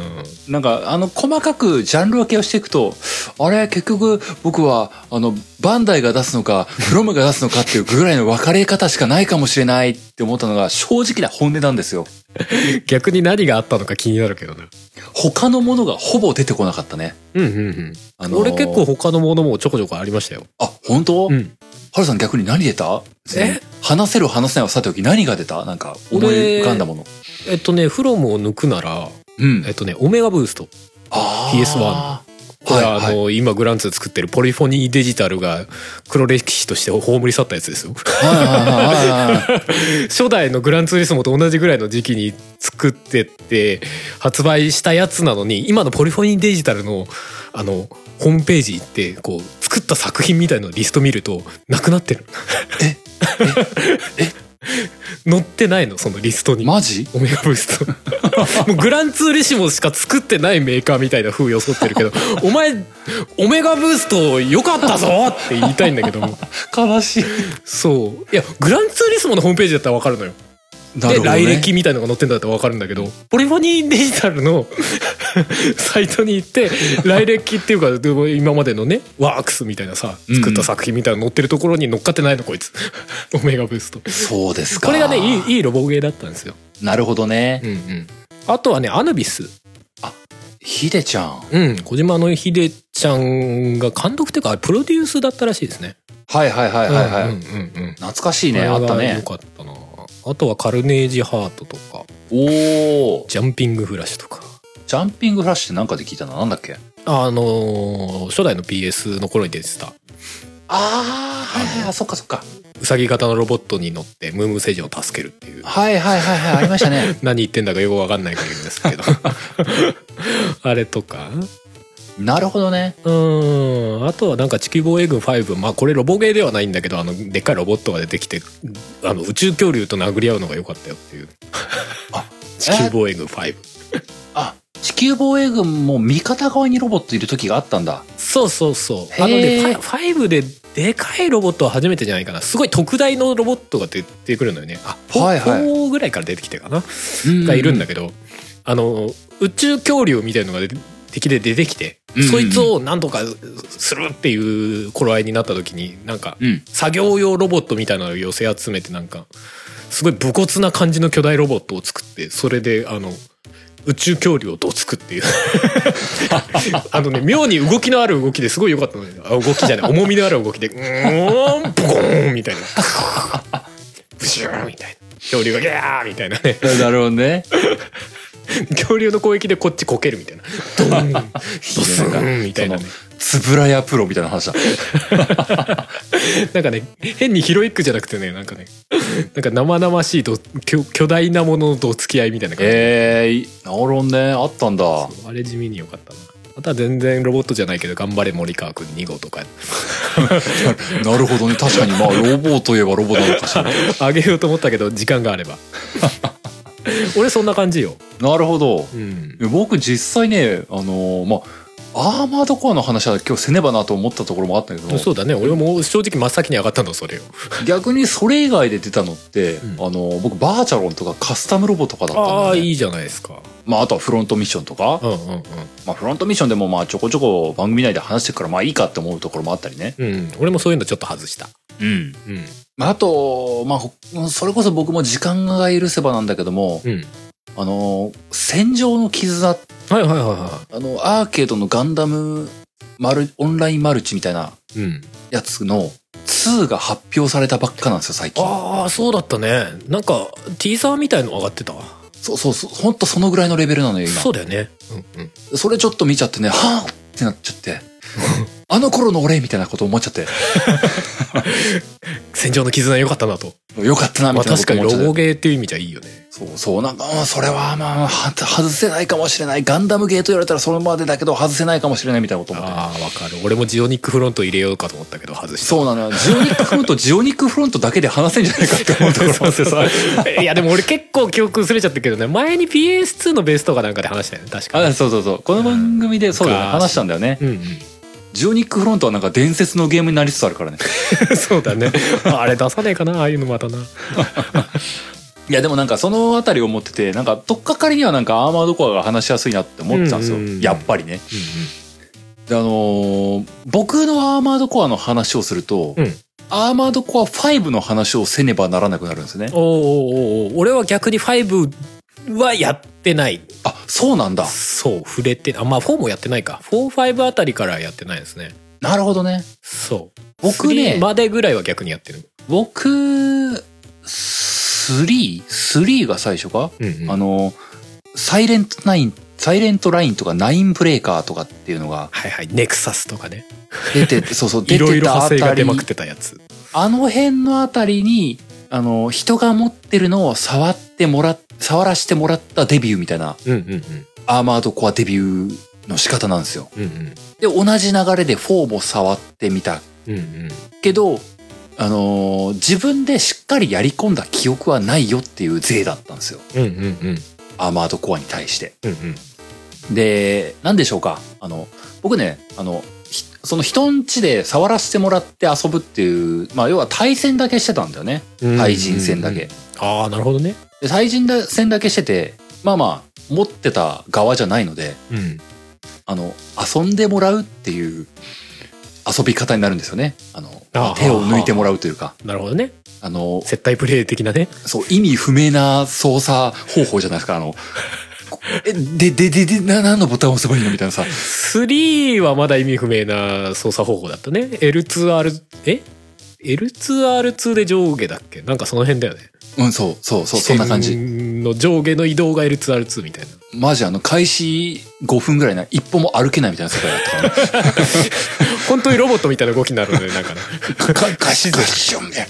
S1: う。なんか、あの、細かくジャンル分けをしていくと、あれ結局僕は、あの、バンダイが出すのか、フロムが出すのかっていうぐらいの分かれ方しかないかもしれないって思ったのが正直な本音なんですよ。
S2: 逆に何があったのか気になるけどな
S1: 他のものがほぼ出てこなかったね。
S2: うんうんうん
S1: あのー
S2: 俺結構他のものもちょこちょこありましたよ
S1: あ、本当？
S2: うん
S1: ハルさん逆に何出た？
S2: え？
S1: 話せる話せないはさておき何が出た？なんか思い浮かんだもの。
S2: えっとねフロムを抜くなら
S1: うん。
S2: えっとねオメガブースト。
S1: あ
S2: PS1 これはあの、今グランツ作ってるポリフォニーデジタルが黒歴史として葬り去ったやつですよ。
S1: はいはいはいはいはい。
S2: 初代のグランツーリスモと同じぐらいの時期に作ってって発売したやつなのに今のポリフォニーデジタルのあのホームページ行ってこう作った作品みたいのリスト見るとなくなってる。
S1: ええ
S2: 載ってないの？そのリストに。
S1: マジ？
S2: オメガブースト。もうグランツーリシモしか作ってないメーカーみたいな風装ってるけど お前オメガブースト良かったぞって言いたいんだけども。
S1: 悲しい。
S2: そう。いやグランツーリスモのホームページだったら分かるのよで、来歴みたいのが載ってんだったら分かるんだけど、ポリフォニーデジタルの サイトに行って、来歴っていうか、今までのね、ワークスみたいなさ、作った作品みたいなの載ってるところに乗っかってないの、こいつ。オメガブースト。
S1: そうですか。
S2: これがね、いい、いいロボゲーだったんですよ。
S1: なるほどね
S2: う。んうん。あとはね、アヌビス。
S1: ヒデちゃん。
S2: うん、小島のひでちゃんが監督っていうか、プロデュースだったらしいですね。
S1: はいはいはいはいはい。
S2: うんうんうんうん。
S1: 懐かしいね。あった
S2: よ
S1: ね。
S2: かったな。あとはカルネージハートとか、
S1: おお。
S2: ジャンピングフラッシュとか。
S1: ジャンピングフラッシュってなんかで聞いたのなんだっけ？
S2: あのー初代の PS の頃に出てた
S1: ああ、はいはいはい。そっかそっか。
S2: ウサギ型のロボットに乗ってムームー星人を助けるっていう
S1: はいはいはいはい。ありましたね。
S2: 何言ってんだかよくわかんないから言うんですけど あれとか
S1: なるほどね。
S2: うーん。あとはなんか地球防衛軍5まあこれロボゲーではないんだけどあのでっかいロボットが出てきてあの宇宙恐竜と殴り合うのが良かったよっていう。
S1: あ
S2: 地球防衛軍5
S1: あ、地球防衛軍も味方側にロボットいる時があったんだ。
S2: そうそうそう。あのねファイ5ででかいロボットは初めてじゃないかな。すごい特大のロボットが出てくるのよね。あ
S1: はいはい。
S2: 4ぐらいから出てきてかな。がいるんだ
S1: け
S2: けど、あの宇宙恐竜みたいのが出て敵で出てきて、
S1: うんうんうん。
S2: そいつをなんとかするっていう頃合いになった時になんか。作業用ロボットみたいなのを寄せ集めてなんかすごい武骨な感じの巨大ロボットを作ってそれであの宇宙恐竜をどつくっていう。あのね妙に動きのある動きですごい良かったのね。あ動きじゃない。重みのある動きでうーんポコーンみたいな。ブシューンみたいな。恐竜がギャーみたいなね。
S1: なるほどね。
S2: 恐竜の攻撃でこっちこけるみたいなドーンドスンみたいなね
S1: つぶらやプロみたいな話だ。
S2: なんかね変にヒロイックじゃなくてねなんかねなんか生々しいど巨巨大なもののどつき合いみたいな感じ、
S1: ええなるほどね。あったんだ。
S2: あれ地味によかったなあとは全然ロボットじゃないけど頑張れ森川くん2号とか
S1: なるほどね。確かに、まあ、ロボといえばロボなのかしら。
S2: あげようと思ったけど時間があれば 俺そんな感じよ。
S1: なるほど。
S2: うん。
S1: 僕実際ね、あのーまあ、アーマードコアの話は今日せねばなと思ったところもあったけど、
S2: そうだね。俺も正直真っ先に上がったのそれよ
S1: 逆にそれ以外で出たのって、
S2: うん。
S1: あのー僕バーチャロンとかカスタムロボとかだったんだ、ね、
S2: ああいいじゃないですか。
S1: まあ、あとはフロントミッションとか、
S2: うんうん
S1: まあ、フロントミッションでもまあちょこちょこ番組内で話してるからまあいいかって思うところもあったりね。
S2: うんうん。俺もそういうのちょっと外した
S1: うん。
S2: うん。
S1: まあ、あと、まあほ、それこそ僕も時間が許せばなんだけども、
S2: うん。
S1: あのー、戦場の絆、
S2: はいはいはいは
S1: あの、アーケードのガンダムマル、オンラインマルチみたいなやつの2が発表されたばっかなんですよ、最近。
S2: ああそうだったね。なんかティーザーみたいの上がってた？わ
S1: そうそうそう、ほんとそのぐらいのレベルなのよ、今。
S2: そうだよね。うんうん。
S1: それちょっと見ちゃってね、はぁってなっちゃって。あの頃の俺みたいなこと思っちゃって。
S2: 戦場の絆良かったなと
S1: よかったな、み
S2: まあ
S1: たいなこ
S2: 確かにロ
S1: と思っちゃって。
S2: ボゲーっていう意味じゃいいよね
S1: そうそう、なんか、うんそれはまあ、は外せないかもしれない。ガンダムゲーと言われたらそれまでだけど外せないかもしれないみたいなこと思って。
S2: ああわかる俺もジオニックフロント入れようかと思ったけど外した
S1: そうなのよ。ジオニックフロント、ジオニックフロントだけで話せんじゃないかって思うところなんですよさ。
S2: いやでも俺結構記憶薄れちゃったけどね前に PS2 のベースとかなんかで話したよね確か
S1: あ
S2: に
S1: そうそうそう。この番組でそうだよね。
S2: 昔
S1: 話したんだよね。
S2: うんうん
S1: ジオニックフロントはなんか伝説のゲームになりつつあるからね。
S2: そうだねあれ出さねえかなああいうのまたな。
S1: いやでもなんかそのあたりを思ってて、なんかとっかかりにはなんかアーマードコアが話しやすいなって思ってたんですよ。
S2: うんうんうん
S1: やっぱりね。であのー僕のアーマードコアの話をすると、
S2: うん
S1: アーマードコア5の話をせねばならなくなるんですね。
S2: おーおーおー俺は逆に5はやってない。
S1: あ、そうなんだ。
S2: そう触れてあまあ4もやってないか。45あたりからやってないですね。
S1: なるほどね。
S2: そう。
S1: 僕ね。
S2: 3までぐらいは逆にやってる。
S1: 僕、3?3 3が最初か、
S2: うんうん。
S1: あの、サイレントナイン、サイレントラインとかナインブレーカーとかっていうのが
S2: はいはい。ネクサスとかね。
S1: 出て、そうそう、
S2: い
S1: 出て
S2: ろいろ派
S1: たあたり
S2: 生が出まくってたやつ。
S1: あの辺のあたりに、あの、人が持ってるのを触ってもらっ、触らせてもらったデビューみたいな、アーマードコアデビューの仕方なんですよ。
S2: うんうん
S1: で、同じ流れで4も触ってみた
S2: うんうん
S1: けど、あのー自分でしっかりやり込んだ記憶はないよっていう税だったんですよ。アーマードコアに対して。
S2: うんうん
S1: で、なんでしょうか？あの、僕ね、あの、ひその人ん家で触らせてもらって遊ぶっていう、まあ要は対戦だけしてたんだよね。
S2: うん
S1: 対人戦だけ。
S2: ああなるほどね
S1: で対人戦だけしてて、まあまあ、持ってた側じゃないので、
S2: うん。
S1: あの、遊んでもらうっていう遊び方になるんですよね。あの、
S2: あ
S1: 手を抜いてもらうというか、
S2: なるほどね。
S1: あの、
S2: 接待プレイ的なね。
S1: そう、意味不明な操作方法じゃないですか。あの、こ え、で、で、で、で、な、何のボタンを押せばいいのみたいなさ。
S2: 3はまだ意味不明な操作方法だったね。L2R え？L2R2 で上下だっけ？なんかその辺だよね
S1: うん、そう、そう、そう、そんな感じ。
S2: の上下の移動が L2R2 みたいな。
S1: マジあの、開始5分ぐらいな、一歩も歩けないみたいな世界だったからね。
S2: 本当にロボットみたいな動きになるのでなんかね。
S1: かガシガションみたい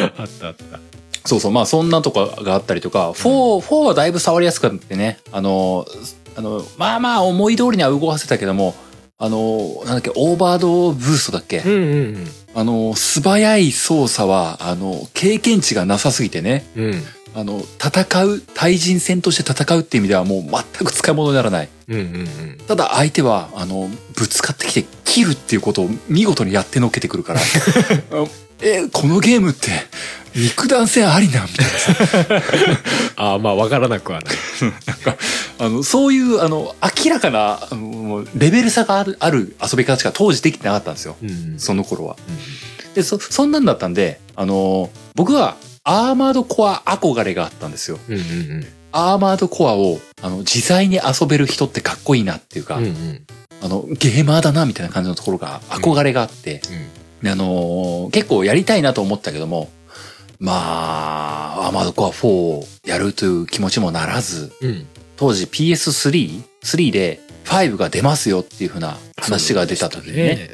S1: な。
S2: あったあった。
S1: そうそう、まあそんなとかがあったりとか、4、4はだいぶ触りやすくなってね、あの、あの、まあまあ思い通りには動かせたけども、あの、なんだっけ、オーバードブーストだっけ、
S2: うんうん
S1: あの、素早い操作は、あの、経験値がなさすぎてね、
S2: うん。うん
S1: あの、戦う、対人戦として戦うっていう意味ではもう全く使い物にならない。
S2: うんうんうん。
S1: ただ相手は、あの、ぶつかってきて切るっていうことを見事にやってのけてくるから、あえ、このゲームって、肉弾戦ありなんみたいなさ。
S2: ああまあ分からなくはない
S1: あの、そういう、あの、明らかな、あのレベル差がある、ある遊び方しか当時できてなかったんですよ。
S2: うんうん
S1: その頃は。で、そ、そんなんだったんで、あの、僕は、アーマードコア憧れがあったんですよ。
S2: うんうん
S1: アーマードコアを、あの、自在に遊べる人ってかっこいいなっていうか、
S2: うんうんうん
S1: あの、ゲーマーだな、みたいな感じのところが憧れがあって、であのー結構やりたいなと思ったけども、まあ、アーマードコア4をやるという気持ちもならず、
S2: うん。
S1: 当時 PS3、3で5が出ますよっていう風な話が出た時にね、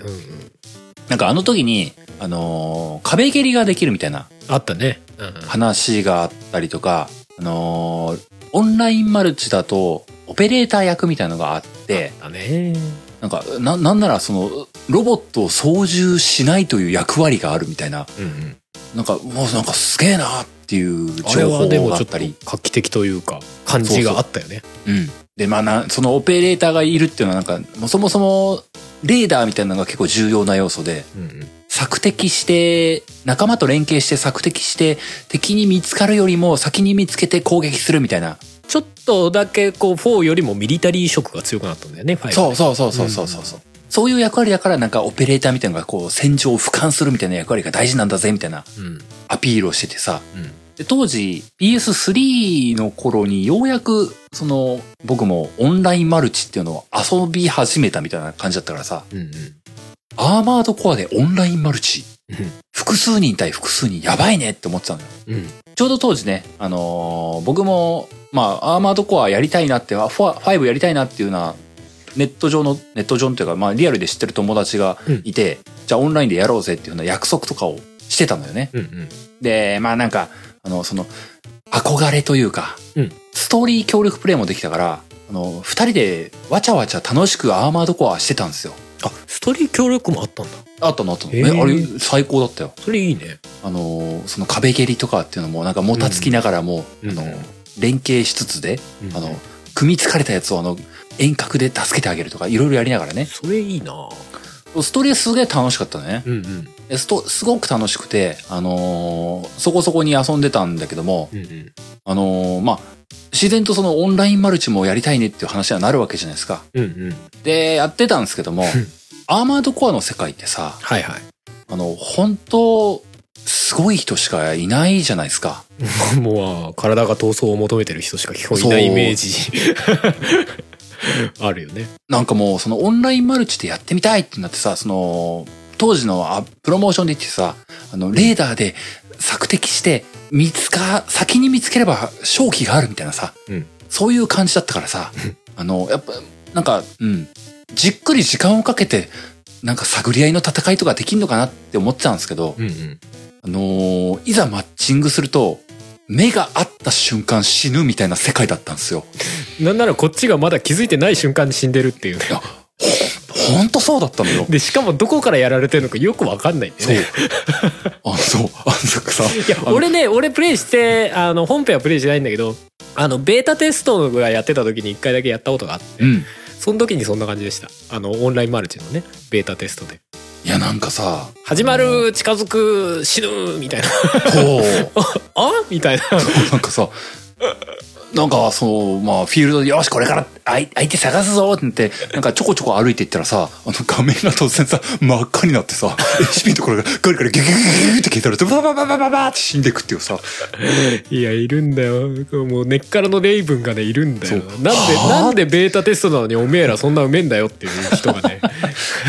S1: なんかあの時に、あのー壁蹴りができるみたいな
S2: あったね。うんうん。
S1: 話があったりとか、あのーオンラインマルチだと、オペレーター役みたいのがあって、
S2: だね。
S1: なんか、な、なんならその、ロボットを操縦しないという役割があるみたいな、
S2: うんうん
S1: なんか、もうなんかすげえなっていう情報があったり。
S2: 画期的というか感じがあったよね
S1: うん。で、まあな、そのオペレーターがいるっていうのはなんか、そもそも、レーダーみたいなのが結構重要な要素で、
S2: うんうん
S1: 索敵して、仲間と連携して索敵して、敵に見つかるよりも先に見つけて攻撃するみたいな。
S2: ちょっとだけこう4よりもミリタリー色が強くなったんだよね5
S1: そうそうそうそうそうそうそう。そういう役割だからなんかオペレーターみたいなのがこう戦場を俯瞰するみたいな役割が大事なんだぜみたいな
S2: うん。
S1: アピールをしててさ。
S2: うん。
S1: で当時 PS3 の頃にようやくその僕もオンラインマルチっていうのを遊び始めたみたいな感じだったからさ、
S2: うんうん。
S1: アーマードコアでオンラインマルチ、
S2: うん。
S1: 複数人対複数人やばいねって思ってたのよ。
S2: うん。
S1: ちょうど当時ね、あのー僕も、まあ、アーマードコアやりたいなって、あファ5やりたいなっていうような、ネット上の、ネット上っていうか、まあ、リアルで知ってる友達がいて、じゃあオンラインでやろうぜっていうような約束とかをしてたんだよね。
S2: うんうん
S1: で、まあなんか、あの、その、憧れというか、
S2: うん
S1: ストーリー協力プレイもできたから、あの、二人でわちゃわちゃ楽しくアーマードコアしてたんですよ。
S2: あストーリー協力もあったんだ
S1: あったのあったの。
S2: へー
S1: え、あれ最高だったよ。
S2: それいいね
S1: あの、その壁蹴りとかっていうのもなんかもたつきながらも、あの
S2: うんうん、
S1: 連携しつつで、あ
S2: あ
S1: の、組みつかれたやつをあの、遠隔で助けてあげるとか、いろいろやりながらね。
S2: それいいな
S1: ストーリーすげえ楽しかったね。
S2: うんうん
S1: すごく楽しくて、あのーそこそこに遊んでたんだけども、
S2: うんうん
S1: あのーまあ、自然とそのオンラインマルチもやりたいねっていう話にはなるわけじゃないですか。
S2: うんうん
S1: で、やってたんですけども、アーマードコアの世界ってさ、
S2: はいはい
S1: あの、本当すごい人しかいないじゃないですか。
S2: もう体が闘争を求めてる人しか基本いないイメージ あるよね。
S1: なんかもうそのオンラインマルチでやってみたいってなってさ、その、当時のあプロモーションで言ってさ、あの、レーダーで索敵して、見つか、先に見つければ勝機があるみたいなさ、
S2: うん。
S1: そういう感じだったからさ、あの、やっぱ、なんか、うん、じっくり時間をかけて、なんか探り合いの戦いとかできんのかなって思ってたんですけど、
S2: うんうん。
S1: あのーいざマッチングすると、目が合った瞬間死ぬみたいな世界だったんですよ。
S2: なんならこっちがまだ気づいてない瞬間に死んでるっていうね
S1: いや、ほんとそうだったのよ。
S2: でしかもどこからやられてるのかよくわかんないんだよ
S1: そう
S2: ね。
S1: あ、そう。あ、そっかさ。
S2: いや俺ね俺プレイしてあの本編はプレイしてないんだけどあのベータテストがやってた時に一回だけやったことがあって
S1: うん。
S2: その時にそんな感じでしたあのオンラインマルチのねベータテストで
S1: いや、なんかさ、
S2: 始まる近づく死ぬみたいな。あ？みたいな。
S1: なんかさ、なんか、そう、まあ、フィールドで、よし、これから相相手探すぞって言って、なんかちょこちょこ歩いていったらさ、あの画面が突然さ、真っ赤になってさ、HP のところがガリガリギュギュギュギュって消えたら、ババババババって死んでくっていうさ、
S2: いやいるんだよ。もう根っからのレイブンがねいるんだよ。なんで
S1: は？あ
S2: なんでベータテストなのにおめえらそんなうめえんだよっていう人がね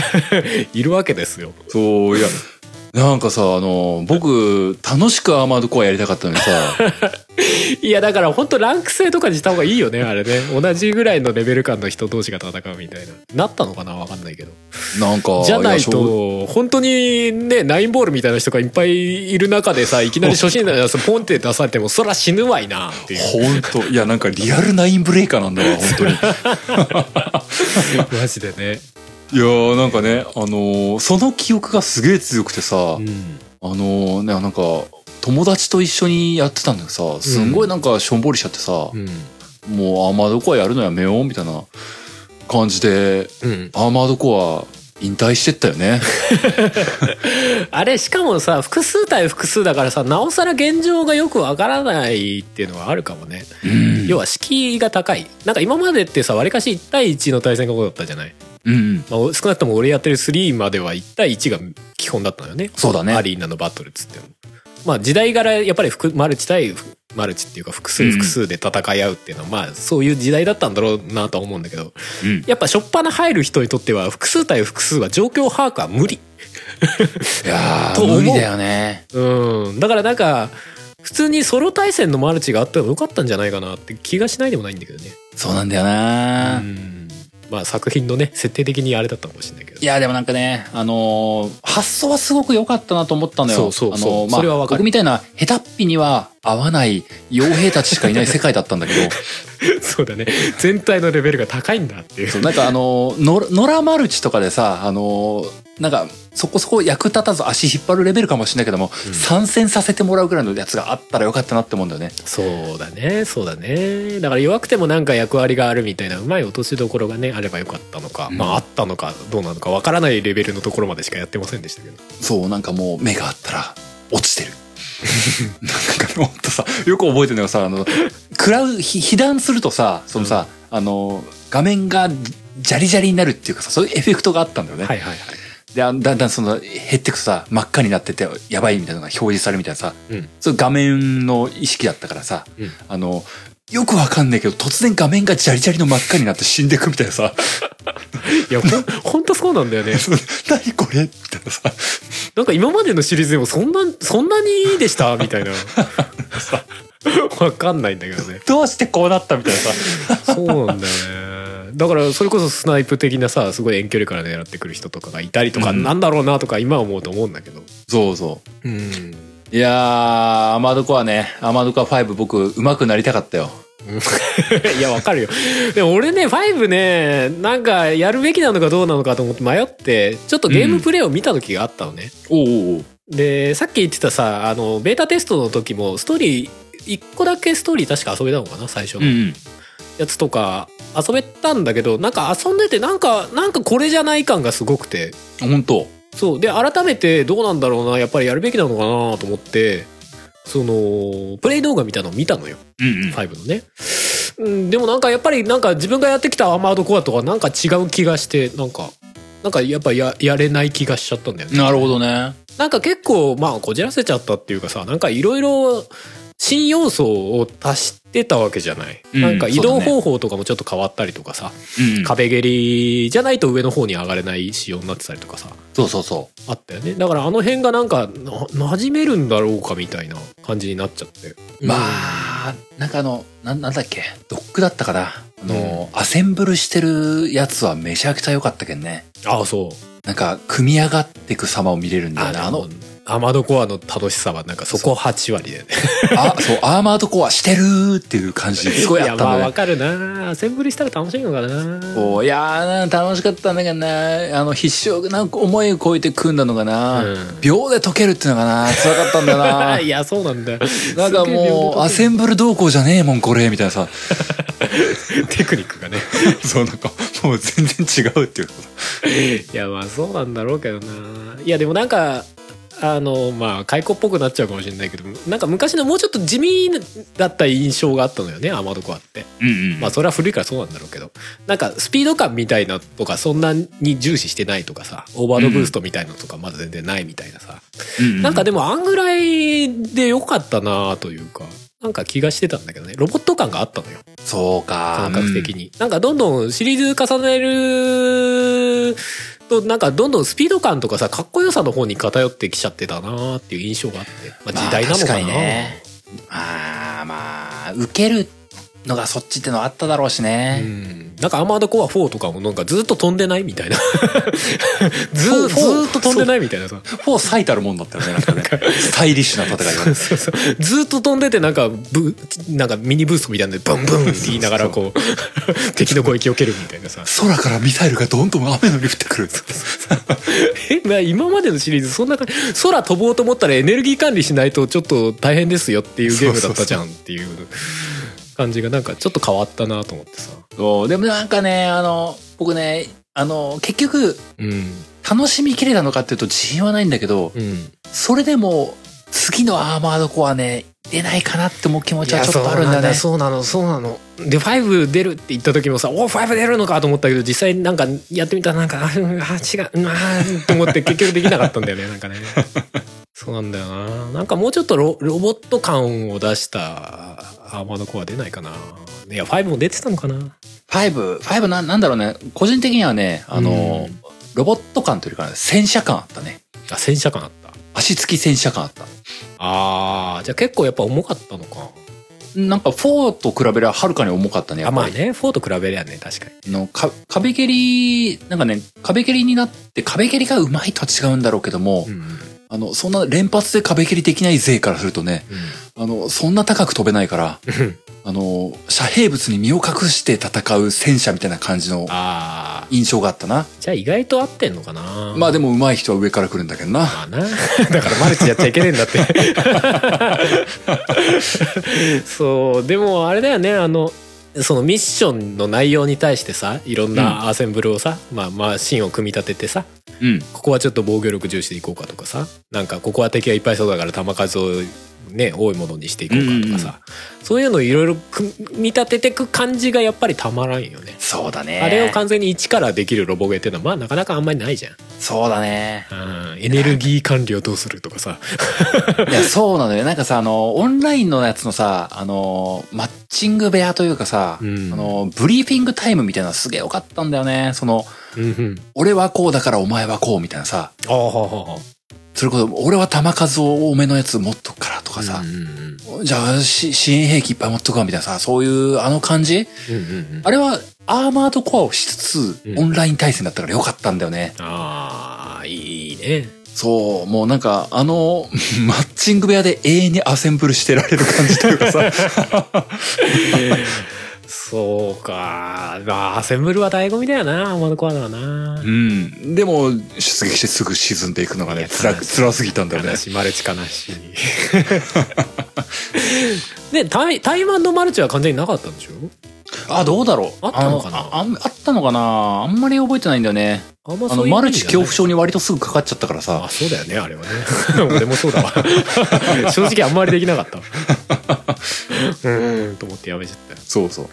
S2: いるわけですよ。
S1: そう、いや、なんかさ、あの、僕、楽しくアーマードコアやりたかったのにさ、
S2: いやだから本当ランク制とかにした方がいいよねあれね。同じぐらいのレベル感の人同士が戦うみたいな。なったのかなわかんないけど。
S1: なんか、
S2: じゃないと本当にねナインボールみたいな人がいっぱいいる中でさいきなり初心者のやつポンって出されてもそら死ぬわいなっていう。
S1: 本当。いや、なんかリアルナインブレーカーなんだわ、本当に。
S2: マジでね
S1: いやーなんかね、あのーその記憶がすげえ強くてさ、
S2: うん。
S1: あのーね、なんか、友達と一緒にやってたんだけどさ、すんごいなんかしょんぼりしちゃってさ、
S2: うん。
S1: もうアーマードコアやるのやめようみたいな感じで、
S2: うん。
S1: アーマードコア引退してったよね。
S2: あれしかもさ複数対複数だからさなおさら現状がよくわからないっていうのはあるかもね、
S1: うん。
S2: 要は敷居が高い。なんか今までってさわりかし1対1の対戦が多かったじゃない、
S1: うん。
S2: まあ、少なくとも俺やってる3までは1対1が基本だったのよね。
S1: そうだね。
S2: アリーナのバトルっつっても。まあ時代柄やっぱり複マルチ対マルチっていうか複数
S1: うん
S2: 複数で戦い合うっていうのは、まあそういう時代だったんだろうなとは思うんだけど。
S1: うん。
S2: やっぱ初っ端入る人にとっては複数対複数は状況把握は無理。
S1: いや 無理だよね。
S2: うん。だからなんか普通にソロ対戦のマルチがあってもよかったんじゃないかなって気がしないでもないんだけどね。
S1: そうなんだよな、
S2: うんまあ作品のね設定的にあれだったかもしれないけど。
S1: いやでもなんかねあのー発想はすごく良かったなと思ったのよ。
S2: そうそうそう。
S1: あのーまあ
S2: それはわかる。
S1: 僕みたいな下手っぴには合わない傭兵たちしかいない世界だったんだけど。
S2: そうだね。全体のレベルが高いんだっていう。
S1: そうなんかあのーの野良マルチとかでさあのーなんかそこそこ役立たず足引っ張るレベルかもしれないけども、
S2: うん。
S1: 参戦させてもらうぐらいのやつがあったらよかったなって思うんだよね。
S2: そうだねそうだね。だから弱くてもなんか役割があるみたいなうまい落としどころがねあればよかったのか、
S1: うん。
S2: まああったのかどうなのかわからないレベルのところまでしかやってませんでしたけど。
S1: そうなんかもう目があったら落ちてる。なんかほんとさよく覚えてるのがさあの食らうひ被弾するとさそのさ、あの画面がジャリジャリになるっていうかさそういうエフェクトがあったんだよね、
S2: はいはいはい
S1: であだんだんその減ってくとさ真っ赤になっててやばいみたいなのが表示されるみたいなさ
S2: うん。
S1: そ画面の意識だったからさ、
S2: うん。
S1: あのよくわかんないけど突然画面がジャリジャリの真っ赤になって死んでくみたいなさ。
S2: いやほんほんとそうなんだよね。
S1: 何これみたいなさ。
S2: なんか今までのシリーズでもそんなそんなにでしたみたいな。わかんないんだけどね。
S1: どうしてこうなったみたいなさ。
S2: そうなんだよねだからそれこそスナイプ的なさすごい遠距離から狙ってくる人とかがいたりとか
S1: うん。
S2: なんだろうなとか今思うと思うんだけど。
S1: そうそう。
S2: うん。
S1: いやー、アマドコアね。アマドコア5僕、上手くなりたかったよ。
S2: いやわかるよ。でも俺ね5ねなんかやるべきなのかどうなのかと思って迷ってちょっとゲームプレイを見た時があったのね、
S1: おうおうおう。
S2: でさっき言ってたさあのベータテストの時もストーリー1個だけストーリー確か遊べたのかな最初の。
S1: うんうん。
S2: やつとか遊べたんだけどなんか遊んでてなんかなんかこれじゃない感がすごくて。
S1: 本当？
S2: そう。で改めてどうなんだろうなやっぱりやるべきなのかなと思ってそのプレイ動画みたいなの見たのよ。
S1: うんうん。
S2: 5のね、うん、でもなんかやっぱりなんか自分がやってきたアーマードコアとかなんか違う気がしてなんかなんかやっぱややれない気がしちゃったんだよね。
S1: なるほどね。
S2: なんか結構まあこじらせちゃったっていうかさなんかいろいろ新要素を足してたわけじゃない、
S1: うん
S2: なんか移動方法とかもちょっと変わったりとかさ、
S1: うんうん。
S2: 壁蹴りじゃないと上の方に上がれない仕様になってたりとかさ
S1: そうそうそ
S2: あったよねだからあの辺がなんかな馴染めるんだろうかみたいな感じになっちゃって
S1: う。まあ、なんかあの、なんなんだっけ、ドックだったかな。あの、アセンブルしてるやつはめちゃくちゃ良かったけんね。
S2: ああそう
S1: なんか、組み上がっていく様を見れるんだよね。あの、
S2: アマドコアの楽しさはなんかそこ8割でね。
S1: あ、そう、アーマードコアしてるっていう感じ、すごいあったんだね。
S2: やまあわかるな。アセンブリしたら楽しいのかな。
S1: こういやー楽しかったんだけどな。あの必勝なんか思いを超えて組んだのがな、
S2: うん。
S1: 秒で解けるっていうのがな。辛かったんだよな。
S2: いやそうなんだ。よ
S1: なんかもうアセンブル動向じゃねえもんこれみたいなさ。
S2: テクニックがね。
S1: そうなんかもう全然違うっていう
S2: いやまあそうなんだろうけどな。いやでもなんかあのまあ解雇っぽくなっちゃうかもしれないけどなんか昔のもうちょっと地味だった印象があったのよねアマドコアって。
S1: うんうん。
S2: まあそれは古いからそうなんだろうけど。なんかスピード感みたいなとかそんなに重視してないとかさオーバードブーストみたいなのとかまだ全然ないみたいなさ、
S1: うん
S2: なんかでもあんぐらいでよかったなというかなんか気がしてたんだけどね。ロボット感があったのよ。
S1: そうか。
S2: 感覚的に、なんかどんどんシリーズ重ねるとなんかどんどんスピード感とかさかっこよさの方に偏ってきちゃってたなっていう印象があって、まあ、時代なのかな、
S1: まあね。あまあ受けるのがそっちってのあっただろうし
S2: う
S1: ね、
S2: ん、なんかアーマードコア4とかもなんかずっと飛んでないみたいな。ず
S1: そう
S2: ずーっと飛んでないみたいなさ。
S1: フォー最たるもんだったよねなんかね。スタイリッシュな戦いがね。
S2: そうそう。ずーっと飛んでてなんかブなんかミニブーストみたいなのでブンブンって言いながらこう 敵の攻撃を受けるみたいなさ。
S1: 空からミサイルがどんどん雨のように降ってくる。
S2: え、まあ、今までのシリーズそんな感じ空飛ぼうと思ったらエネルギー管理しないとちょっと大変ですよっていうゲームだったじゃんっていう感じがなんかちょっと変わったなと思ってさ。
S1: そう。でもなんかねあの僕ねあの結局
S2: うん。
S1: 楽しみきれたのかっていうと自信はないんだけど
S2: うん。
S1: それでも次のアーマードコアね出ないかなって思う気持ちはちょっとあるんだね。
S2: そうなのそうなの。で5出るって言った時もさお5出るのかと思ったけど実際なんかやってみたらなんかあうんあ違ううんあーと思って結局できなかったんだよねなんかね そうなんだよな。なんかもうちょっとロロボット感を出したアーマードコア出ないかな。いや5も出てたのかな。
S1: 5、5な、なんだろうね、個人的にはね、あの、ロボット感というか、戦車感あったね。
S2: あ戦車感あった。
S1: 足つき戦車感あった。
S2: あーじゃあ結構やっぱ重かったのか。
S1: なんか4と比べればはるかに重かったね、や
S2: あまあ
S1: っぱり。
S2: ね4と比べりゃね確かに。
S1: あのか壁蹴り、なんかね、壁蹴りになって、壁蹴りがうまいとは違うんだろうけども、
S2: うんうん
S1: あの、そんな連発で壁蹴りできない勢からするとね、あの、そんな高く飛べないから、
S2: うん。
S1: あの、遮蔽物に身を隠して戦う戦車みたいな感じの印象があったな。
S2: じゃあ意外と合ってんのかな？
S1: まあでも上手い人は上から来るんだけどな。
S2: まあな。だからマルチやっちゃいけねえんだって。そうでもあれだよねあのそのミッションの内容に対してさいろんなアセンブルをさ、まあマシンを組み立ててさ
S1: うん。
S2: ここはちょっと防御力重視でいこうかとかさなんかここは敵がいっぱいそうだから弾数をね多いものにしていこうかとかさ、そういうのをいろいろ組み立ててく感じがやっぱりたまらんよね。
S1: そうだね。
S2: あれを完全に一からできるロボゲーっていうのはまあなかなかあんまりないじゃん。
S1: そうだね。
S2: うん、エネルギー管理をどうするとかさ。
S1: いや、そうなのよ。なんかさ、あの、オンラインのやつのさ、あの、マッチング部屋というかさ、
S2: うん
S1: あの、ブリーフィングタイムみたいなのすげえ良かったんだよね。その、
S2: うんうん。
S1: 俺はこうだからお前はこうみたいなさ、それこそ、俺は弾数を多めのやつ持っとくからとか
S2: あ。
S1: さ
S2: うん、うんうん。
S1: じゃあ、し支援兵器いっぱい持っとくわみたいなさ、そういうあの感じ？あれはアーマードコアをしつつ、
S2: うん
S1: オンライン対戦だったから良かったんだよね。
S2: ああ、いいね。
S1: そう、もうなんか、あの、マッチング部屋で永遠にアセンブルしてられる感じというかさ。
S2: そうか。まあ、アセンブルは醍醐味だよな、アーマードコアならな
S1: う。ん。でも、出撃してすぐ沈んでいくのがね、辛く、辛すぎたんだよね
S2: 悲。しい、マルチ悲しい。で、タイ、タイマンのマルチは完全になかったんでしょ？
S1: あ、どうだろう。
S2: あったのかな？
S1: ああったのかな？あんまり覚えてないんだよね。
S2: あんま
S1: あの、
S2: そういう
S1: マルチ恐怖
S2: 症
S1: 症に割とすぐかかっちゃったから
S2: あ
S1: さ。
S2: そうだよねあれはね 俺もそうだわ 正直あんまりできなかった うーんと思ってやめちゃったよ、
S1: そうそう。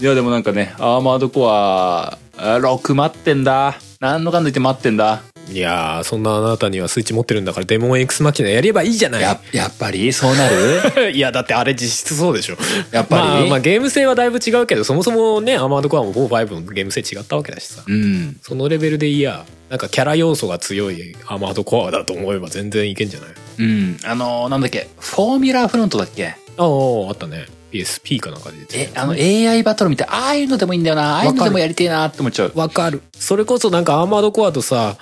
S1: いや、でもなんかね、アーマードコア、あ6待ってんだ。なんのかんだ言って待ってんだ。
S2: いやーそんなあなたにはスイッチ持ってるんだからデモン X マキナやればいいじゃない。
S1: や、やっぱりそうなる？
S2: いやだってあれ実質そうでしょ。
S1: やっぱり、
S2: まあ、まあゲーム性はだいぶ違うけどそもそもねアーマードコアも45のゲーム性違ったわけだしさ。
S1: うん。
S2: そのレベルでいいやなんかキャラ要素が強いアーマードコアだと思えば全然いけんじゃない？
S1: うん。あのーなんだっけ、フォーミュラーフロントだっけ？
S2: あああったね PSP かなんかで出て
S1: え、あの AI バトルみたいな、ああいうのでもいいんだよな。ああいうのでもやりてえなって思っちゃう。
S2: わかる。それこそなんかアーマードコアとさ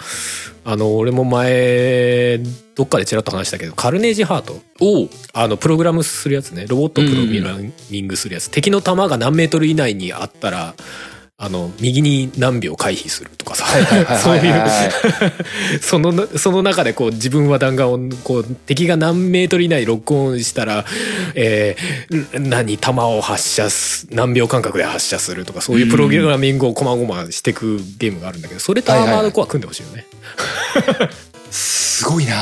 S2: あの俺も前どっかでちらっと話したけどカルネージハート。
S1: おう。
S2: あのプログラムするやつね。ロボットプログラミングするやつ、敵の弾が何メートル以内にあったらあの右に何秒回避するとかさ。そういう。そのその中でこう自分は弾丸をこう敵が何メートル以内にロックオンしたら、えー何弾を発射す何秒間隔で発射するとかそういうプログラミングをこまごましていくゲームがあるんだけどそれとアーマードコア組んでほしいよね。
S1: すごいな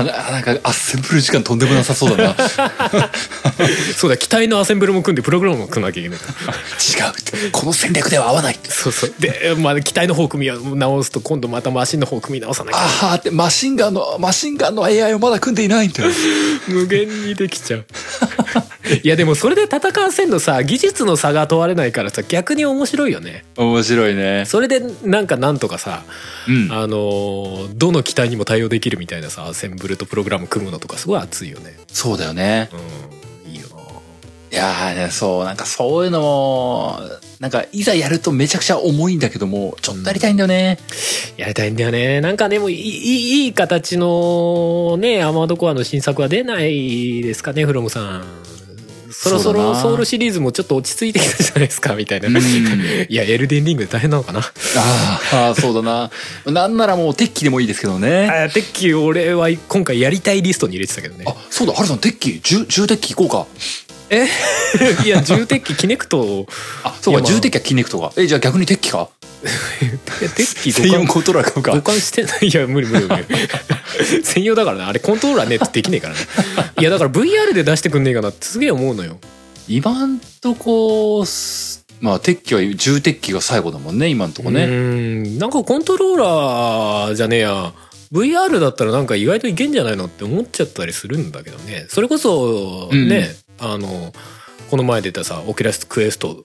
S1: あなんかアッセンブル時間とんでもなさそうだな。
S2: そうだ機体のアセンブルも組んでプログラムも組まなきゃいけない
S1: 違う。この戦略では合わない。
S2: そうそうで、まあ、機体の方組み直すと今度またマシンの方組み直さなきゃ
S1: ああって、マシンガンの、マシンガンの AI をまだ組んでいないんだよ。
S2: 無限にできちゃういやでもそれで戦わせんのさ技術の差が問われないからさ逆に面白いよね
S1: 面白いね。
S2: それでなんかなんとかさ、
S1: うん。
S2: あのーどの機体にも対応できるみたいなさアセンブルとプログラム組むのとかすごい熱いよね
S1: そうだよね。
S2: うんい
S1: やーね、そう、なんかそういうのも、なんかいざやるとめちゃくちゃ重いんだけども、ちょっとやりたいんだよね。
S2: やりたいんだよねなんかでもいいいい形のねアーマードコアの新作は出ないですかねフロムさんそろそろソウルシリーズもちょっと落ち着いてきたじゃないですかみたいな、
S1: うん
S2: いやエルデンリングで大変なのかな
S1: あーあー、そうだな。なんならもう鉄器でもいいですけどね。
S2: あテッキー俺は今回やりたいリストに入れてたけどね
S1: あ、そうだ、ハルさん、鉄器、重、重鉄器行こうか。
S2: え？いや重鉄器キネクト
S1: あ、そうか、重鉄器はキネクトが。え、じゃあ逆に鉄器か？
S2: いやテッキー
S1: 専用コントローラー買う
S2: 互
S1: か。
S2: 換してない。いや無理無理無理。専用だからねあれコントローラーねってできねえからねいやだから VR で出してくんねえかなってすげえ思うのよ。
S1: 今んとこ、すまあ、鉄騎は重鉄騎が最後だもんね、今んとこ
S2: う
S1: ね。
S2: ん。なんかコントローラーじゃねえや。VR だったらなんか意外といけんじゃないのって思っちゃったりするんだけどね。それこそね、あのこの前出たさ Oculus Quest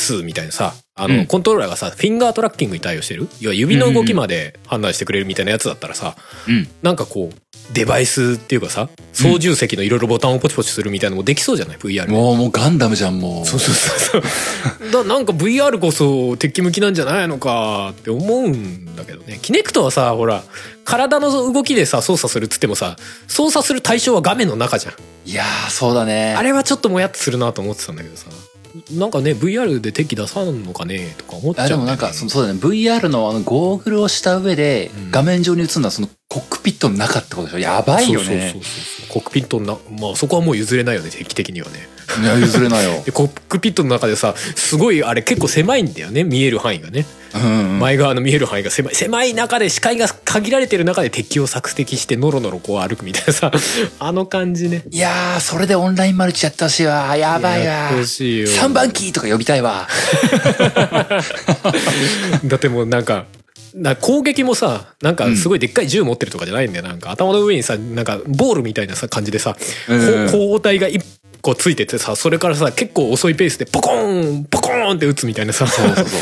S2: 2みたいなさあの、
S1: うん。
S2: コントローラーがさ finger tracking に対応してる？要は指の動きまで判断してくれるみたいなやつだったらさ、
S1: うん。
S2: なんかこうデバイスっていうかさ操縦席のいろいろボタンをポチポチするみたいなのもできそうじゃない？VR で
S1: もうもうガンダムじゃんもう。
S2: そうそうそうそう。だなんか VR こそ敵向きなんじゃないのかって思うんだけどね。キネクトはさほら体の動きでさ操作するっつってもさ操作する対象は画面の中じゃん。
S1: いやーそうだね。
S2: あれはちょっともやっとするなと思ってたんだけどさなんかね VR で敵出さんのかねとか思っちゃうね。
S1: あでもなんかそそうだね。VR のあのゴーグルをした上で
S2: うん。
S1: 画面上に映るのはそのコックピットの中ってことでしょ？やばいよね。
S2: そうそうそう。コックピットのなまあそこはもう譲れないよね敵的にはね。
S1: いや譲れないよ。
S2: でコックピットの中でさすごいあれ結構狭いんだよね見える範囲がね前側の見える範囲が狭い。狭い中で視界が限られてる中で敵を索敵してノロノロこう歩くみたいなさ。あの感じね。
S1: いやーそれでオンラインマルチやってほしいわやばいわ。
S2: やってほしいよ。
S1: 3番キーとか呼びたいわ。
S2: だってもうなんかな攻撃もさなんかすごいでっかい銃持ってるとかじゃないんだよ。なんか頭の上にさなんかボールみたいなさ感じでさ、
S1: うん。
S2: こう砲体が一個ついててさそれからさ結構遅いペースでポコーンポコーンって撃つみたいなさ。
S1: そうそうそう。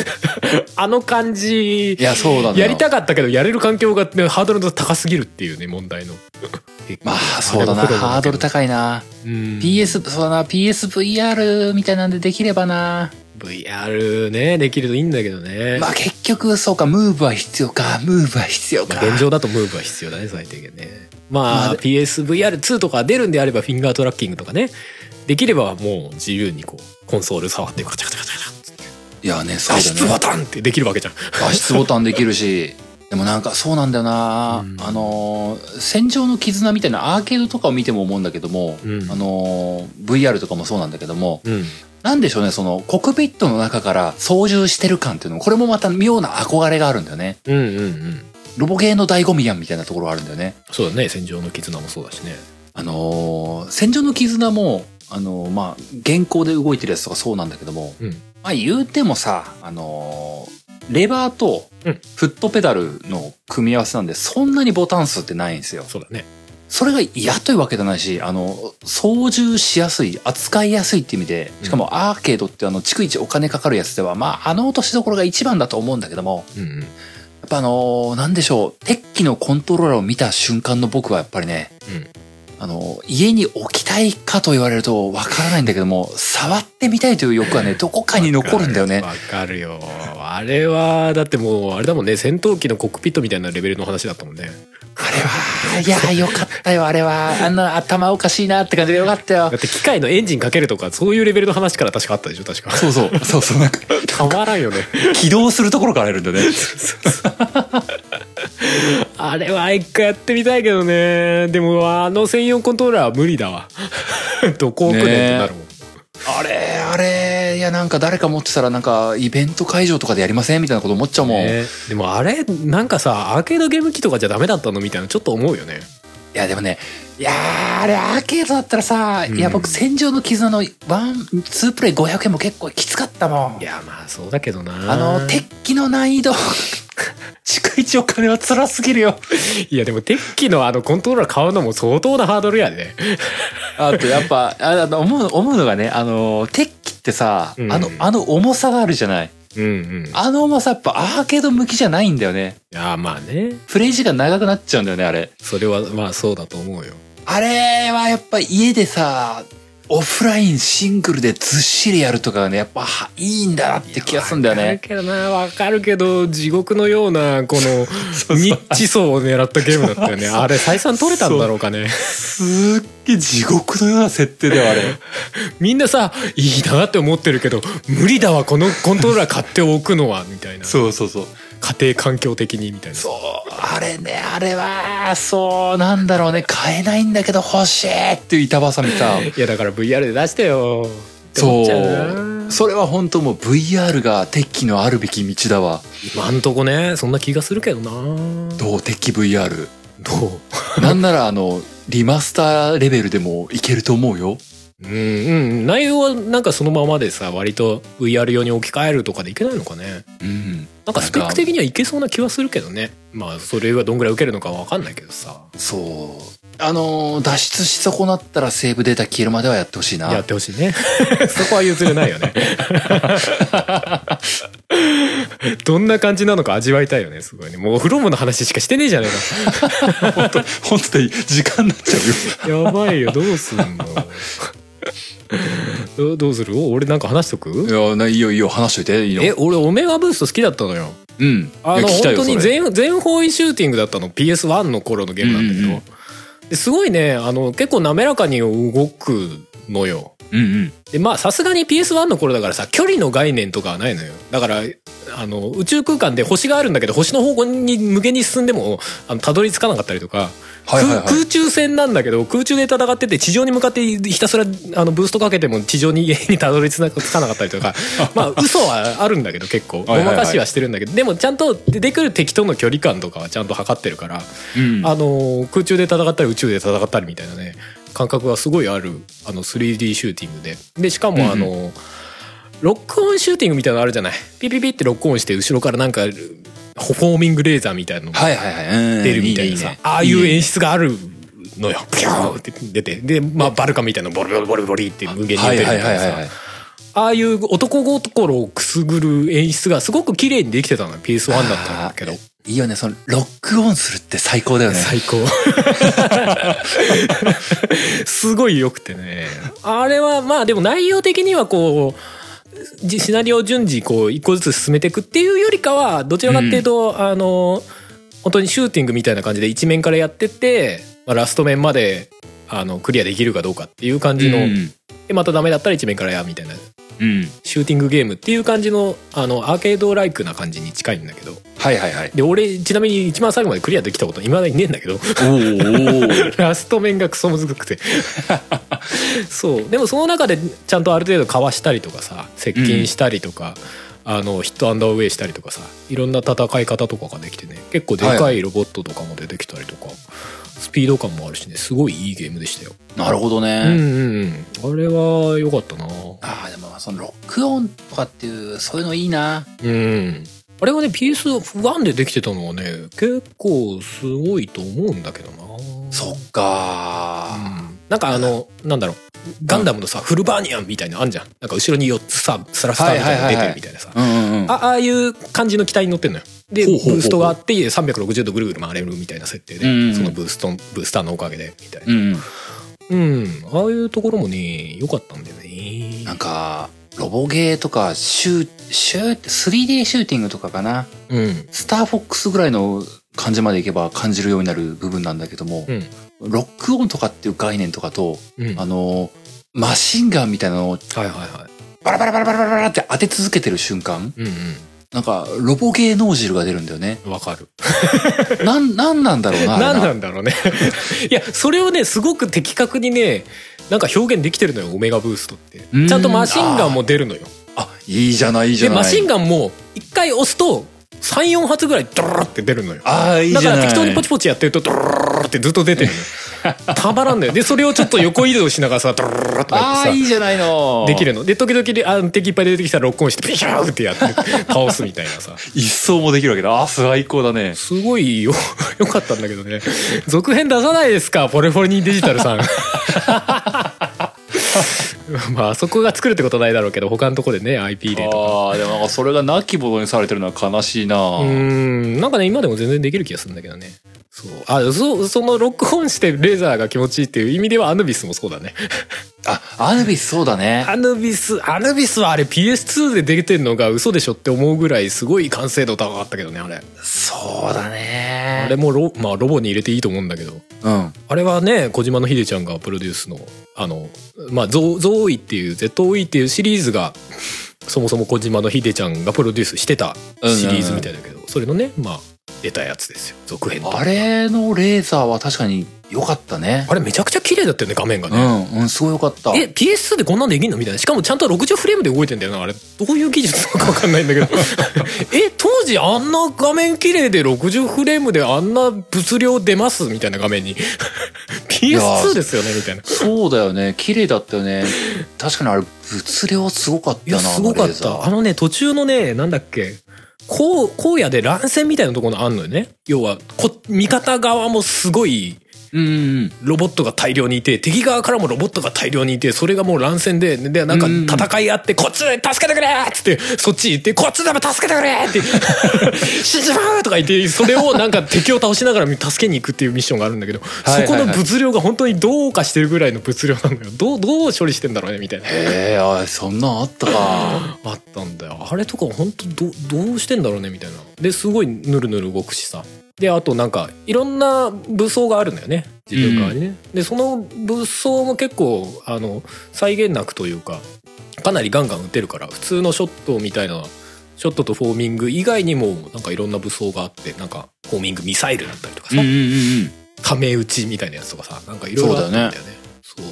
S2: あの感じ。
S1: いやそうなのよ
S2: やりたかったけどやれる環境が、ね、ハードルが高すぎるっていうね問題の。
S1: まあそうだな。ハードル高いな。
S2: うん。
S1: PS そうだな。PSVR みたいなんでできればな。
S2: VR ねできるといいんだけどね、
S1: まあ結局そうかムーブは必要か。ムーブは必要か。
S2: まあ現状だとムーブは必要だね最低限ね。まあ、
S1: まあ
S2: PSVR2 とか出るんであればフィンガートラッキングとかね。できればもう自由にこうコンソール触ってカチャカチャカチャカチャ
S1: いやねそうだね。
S2: タンってできるわけじゃん。
S1: 脱出ボタンできるし でもなんかそうなんだよな、
S2: うん。
S1: あのー戦場の絆みたいなアーケードとかを見ても思うんだけども、
S2: うん。
S1: あのー VR とかもそうなんだけども
S2: うん。
S1: なんでしょうねそのコックピットの中から操縦してる感っていうのもこれもまた妙な憧れがあるんだよね。
S2: うんうんうん。
S1: ロボゲーの醍醐味やんみたいなところがあるんだよね。
S2: そうだね戦場の絆もそうだしね。
S1: あのー戦場の絆もあのーまあ現行で動いてるやつとかそうなんだけども、
S2: うん。
S1: まあ言うてもさあのーレバーと
S2: うん。
S1: フットペダルの組み合わせなんでそんなにボタン数ってないんですよ。
S2: そうだね。
S1: それが嫌というわけじゃないしあの操縦しやすい扱いやすいって意味でしかもアーケードってあの逐一お金かかるやつではまああの落としどころが一番だと思うんだけども
S2: うんうん。
S1: やっぱあのーなんでしょう鉄器のコントローラーを見た瞬間の僕はやっぱりね
S2: うん
S1: あの、家に置きたいかと言われるとわからないんだけども、触ってみたいという欲はね、どこかに残るんだよね。
S2: わかるよ。あれはだってもうあれだもんね。戦闘機のコックピットみたいなレベルの話だったもんね。
S1: あれは、いや、よかったよ、あれは。あんな頭おかしいなって感じでよかったよ。
S2: だ。って機械のエンジンかけるとかそういうレベルの話から確かあったでしょ確か。
S1: そうそう、そうそう、なんか、
S2: たまらんよね。
S1: 起動するところからやるんだね。
S2: あれは一回やってみたいけどね。でもあの専用コントローラーは無理だわ。どこ置くってなるもん、
S1: あれ、あれ、いや、なんか誰か持ってたら、なんか、イベント会場とかでやりませんみたいなこと思っちゃうもん。い
S2: ねでもあれなんかさアーケードゲーム機とかじゃダメだったのみたいなちょっと思うよね。
S1: や、でもね、いやー、あれ、アーケードだったらさ、
S2: うん
S1: いや、僕、戦場の絆のワン、ツープレイ500円も結構きつかったもん
S2: い。やまあそうだけどな
S1: あの、鉄器の難易度、逐一お金は辛すぎるよ。
S2: いやでも鉄器のあのコントローラー買うのも相当なハードルやで
S1: あと、やっぱ、あの、思う、思うのがね、あの、鉄器ってさ、
S2: うん
S1: あの、あの重さがあるじゃない。
S2: うんうん
S1: あの重さやっぱアーケード向きじゃないんだよね。
S2: いやまあね
S1: プレイ時間長くなっちゃうんだよね、あれ。
S2: それはまあそうだと思うよ
S1: あれはやっぱ家でさ、オフラインシングルでずっしりやるとかがね、やっぱはいいんだなって気がするんだよね。
S2: わかるけどな。わかるけど地獄のようなこの ニッチ層を狙ったゲームだったよね。あれ採算取れたんだろうかね。
S1: すっげえ地獄のような設定だよ、あれ。
S2: みんなさいいなって思ってるけど無理だわこのコントローラー買っておくのはみたいな。
S1: そうそうそう。
S2: 家庭環境的にみたいな。
S1: そう、あれね、あれは、そう、なんだろうね、買えないんだけど欲しいっていう板挟みさ。
S2: いやだから VR で出してよ。
S1: そ
S2: う。
S1: それは本当もう VR が鉄器のあるべき道だわ。
S2: 今んとこねそんな気がするけどな。
S1: どう？鉄器 VR。
S2: どう？
S1: なんならあの、リマスターレベルでもいけると思うよ。
S2: うんうん。内容はなんかそのままでさ割と VR 用に置き換えるとかでいけないのかね。
S1: うん。
S2: なんかスペック的にはいけそうな気はするけどね。まあそれはどんぐらい受けるのかわかんないけどさ。
S1: そう。あのー脱出し損なったらセーブデータ消えるまではやってほしいな。
S2: やってほしいね。そこは譲れないよね。どんな感じなのか味わいたいよねすごいね。もうフロムの話しかしてねえじゃね
S1: 本当本当に時間になっちゃうよ。
S2: えかやばいよどうすんの どどうする？俺なんか話しとく？
S1: いやないいよいいよ話しといていいよ。
S2: え俺オメガブースト好きだったのよ。
S1: うん。
S2: あの本当に全全方位シューティングだったの。PS1 の頃のゲームなんだけど、
S1: うんうんうん。
S2: ですごいねあの結構滑らかに動くのよ
S1: うんうん。
S2: でまあさすがに PS1 の頃だからさ距離の概念とかはないのよ。だからあの宇宙空間で星があるんだけど星の方向に向けに進んでもあのたどり着かなかったりとか、
S1: はいはいはい。
S2: 空空中戦なんだけど空中で戦ってて地上に向かってひたすらあのブーストかけても地上ににたどり着かなかったりとか。まあ嘘はあるんだけど結構。ご
S1: はいはいはい。
S2: まかしはしてるんだけどでもちゃんと出てくる敵との距離感とかはちゃんと測ってるから、
S1: うん。
S2: あの空中で戦ったり宇宙で戦ったりみたいなね感覚がすごいあるあの 3D シューティングで。でしかもあの、ロックオンシューティングみたいなのあるじゃない？ピピピってロックオンして後ろからなんかホーミングレーザーみたいなのが
S1: はいはいはい。うん
S2: 出るみたいなさ、ああいう演
S1: 出
S2: 出があるのよ。ピューって出て。で、まあ、バルカンみたいなのボリボリボリボリって無限に
S1: はい
S2: 出てるみたいなさああいう男心をくすぐる演出がすごく綺麗にできてたのよ。PS1 だったんだけど
S1: いいよね。そのロックオンするって最高だよね。
S2: 最高。すごい良くてね。あれはまあでも内容的にはこうじシナリオを順次こう一個ずつ進めていくっていうよりかはどちらかっていうと、あの本当にシューティングみたいな感じで一面からやってって、まあ、ラスト面まであのクリアできるかどうかっていう感じの、
S1: うん。
S2: でまたダメだったら一面からやみたいな
S1: うん。
S2: シューティングゲームっていう感じのあのアーケードライクな感じに近いんだけど。
S1: はいはいはい。
S2: で俺ちなみに一番最後までクリアできたこといまだにねえんだけど。ラスト面がクソむずくて。そう。でもその中でちゃんとある程度かわしたりとかさ接近したりとか、あのヒットアンダーウェイしたりとかさいろんな戦い方とかができてね。結構でかい。ロボットとかも出てきたりとか、スピード感もあるしねすごいいいゲームでしたよ、
S1: なるほどね、
S2: うんうんうん。あれは良かったな。
S1: ああでもそのロックオンとかっていうそういうのいいな。
S2: うん。あれはね PS1 でできてたのはね結構すごいと思うんだけどな。
S1: そっか
S2: なんかあの、なんだろう、ガンダムのさ、フルバーニアンみたいなのあんじゃん。なんか後ろに4つさ、スラスターみたいなの出てるみたいなさ。あああいう感じの機体に乗ってんのよ。で、ブーストがあって、360度ぐるぐる回れるみたいな設定で、そのブースト、ブースターのおかげで、みたいな。
S1: うん
S2: うん。ああいうところもね、良かったんだよね。
S1: なんかロボゲーとかシューシュー 3D シューティングとかかな
S2: うん。
S1: スターフォックスぐらいの感じまでいけば感じるようになる部分なんだけども、
S2: うん。
S1: ロックオンとかっていう概念とかと、
S2: うん。
S1: あのマシンガンみたいなのを
S2: はいはいはい。
S1: バラバラバラバラバラって当て続けてる瞬間
S2: うん
S1: なんかロボゲー脳汁が出るんだよね
S2: うん。わかる。
S1: なんなんなんだろうなあれ
S2: 何なんだろうね。いや、それをね、すごく的確にね、なんか表現できてるのよ、オメガブーストって。
S1: うん
S2: ちゃんとマシンガンも出るのよ。
S1: あいいじゃないいいじ
S2: で
S1: ゃない
S2: マシンガンも一回押すと34発ぐらいドロロって出るのよ。
S1: ああいい
S2: だか
S1: じゃない。
S2: ら適当にポチポチやってるとドロロロってずっと出てるのよ。たまらんのよ。でそれをちょっと横移動しながらさドロロロってや
S1: ああ
S2: ってさ
S1: いいじゃないの。
S2: できるの。で時々であ敵いっぱい出てきたらロックオンしてピシャーってやって倒すみたいなさ。
S1: 一層もできるわけだ。あー最高だね。
S2: すごいよ。よかったんだけどね。続編出さないですか？ポレフォニーデジタルさん まああそこが作るってことはないだろうけど他のとこでね IP でとか。
S1: ああでもなんかそれがなきものにされてるのは悲しいな。
S2: うーん。なんかね今でも全然できる気がするんだけどね。そう。あそそのロックオンしてレーザーが気持ちいいっていう意味ではアヌビスもそうだね
S1: あアヌビスそうだね。
S2: アヌビスアヌビスはあれ PS2 で出てんのが嘘でしょって思うぐらいすごい完成度高かったけどねあれ。
S1: そうだね。
S2: あれもロ,、まあ、ロボに入れていいと思うんだけど。
S1: うん。
S2: あれはね小島の秀ちゃんがプロデュースのあのまあゾゾーイっていう ZOE っていうシリーズが そもそも小島の秀ちゃんがプロデュースしてたシリーズみたいだけど、それのねまあ出たやつですよ。続編と
S1: あれのレーザーは確かに良かったね。
S2: あれめちゃくちゃ綺麗だったよね画面が
S1: う
S2: ね、
S1: んうんすごい良かった。
S2: え PS2 でこんなんできんのみたいな。しかもちゃんと60フレームで動いてんだよなあれ。どういう技術なのか分かんないんだけど。え当時あんな画面綺麗で60フレームであんな物量出ますみたいな画面に。PS2 ですよねみたいな。い
S1: そうだよね。綺麗だったよね。確かにあれ物量すごかったな
S2: やすごかった。あのね途中のねなんだっけこう荒野で乱戦みたいなところあんのよね。要はこ味方側もすごい
S1: うんうん
S2: ロボットが大量にいて敵側からもロボットが大量にいてそれがもう乱戦ででなんか戦いあってこっちで助けてくれっつってそっち行ってこっちでも助けてくれって。死んじまうとか言ってそれをなんか敵を倒しながら助けに行くっていうミッションがあるんだけどそこの物量が本当にどうかしてるぐらいの物量なんだよ。どうどう処理してんだろうねみたいな。
S1: へえあそんなんあったか。
S2: あったんだよ。あれとか本当どどうしてんだろうねみたいな。ですごいぬるぬる動くしさであとなんかいろんな武装があるんだよね。自分側にね、でその武装も結構あの際限なくというかかなりガンガン撃てるから普通のショットみたいなショットとフォーミング以外にもなんかいろんな武装があってなんかフォーミングミサイルだったりとかさ、
S1: うんうんうん
S2: ため打ちみたいなやつとかさなんかいろいろあったんだよね。そう。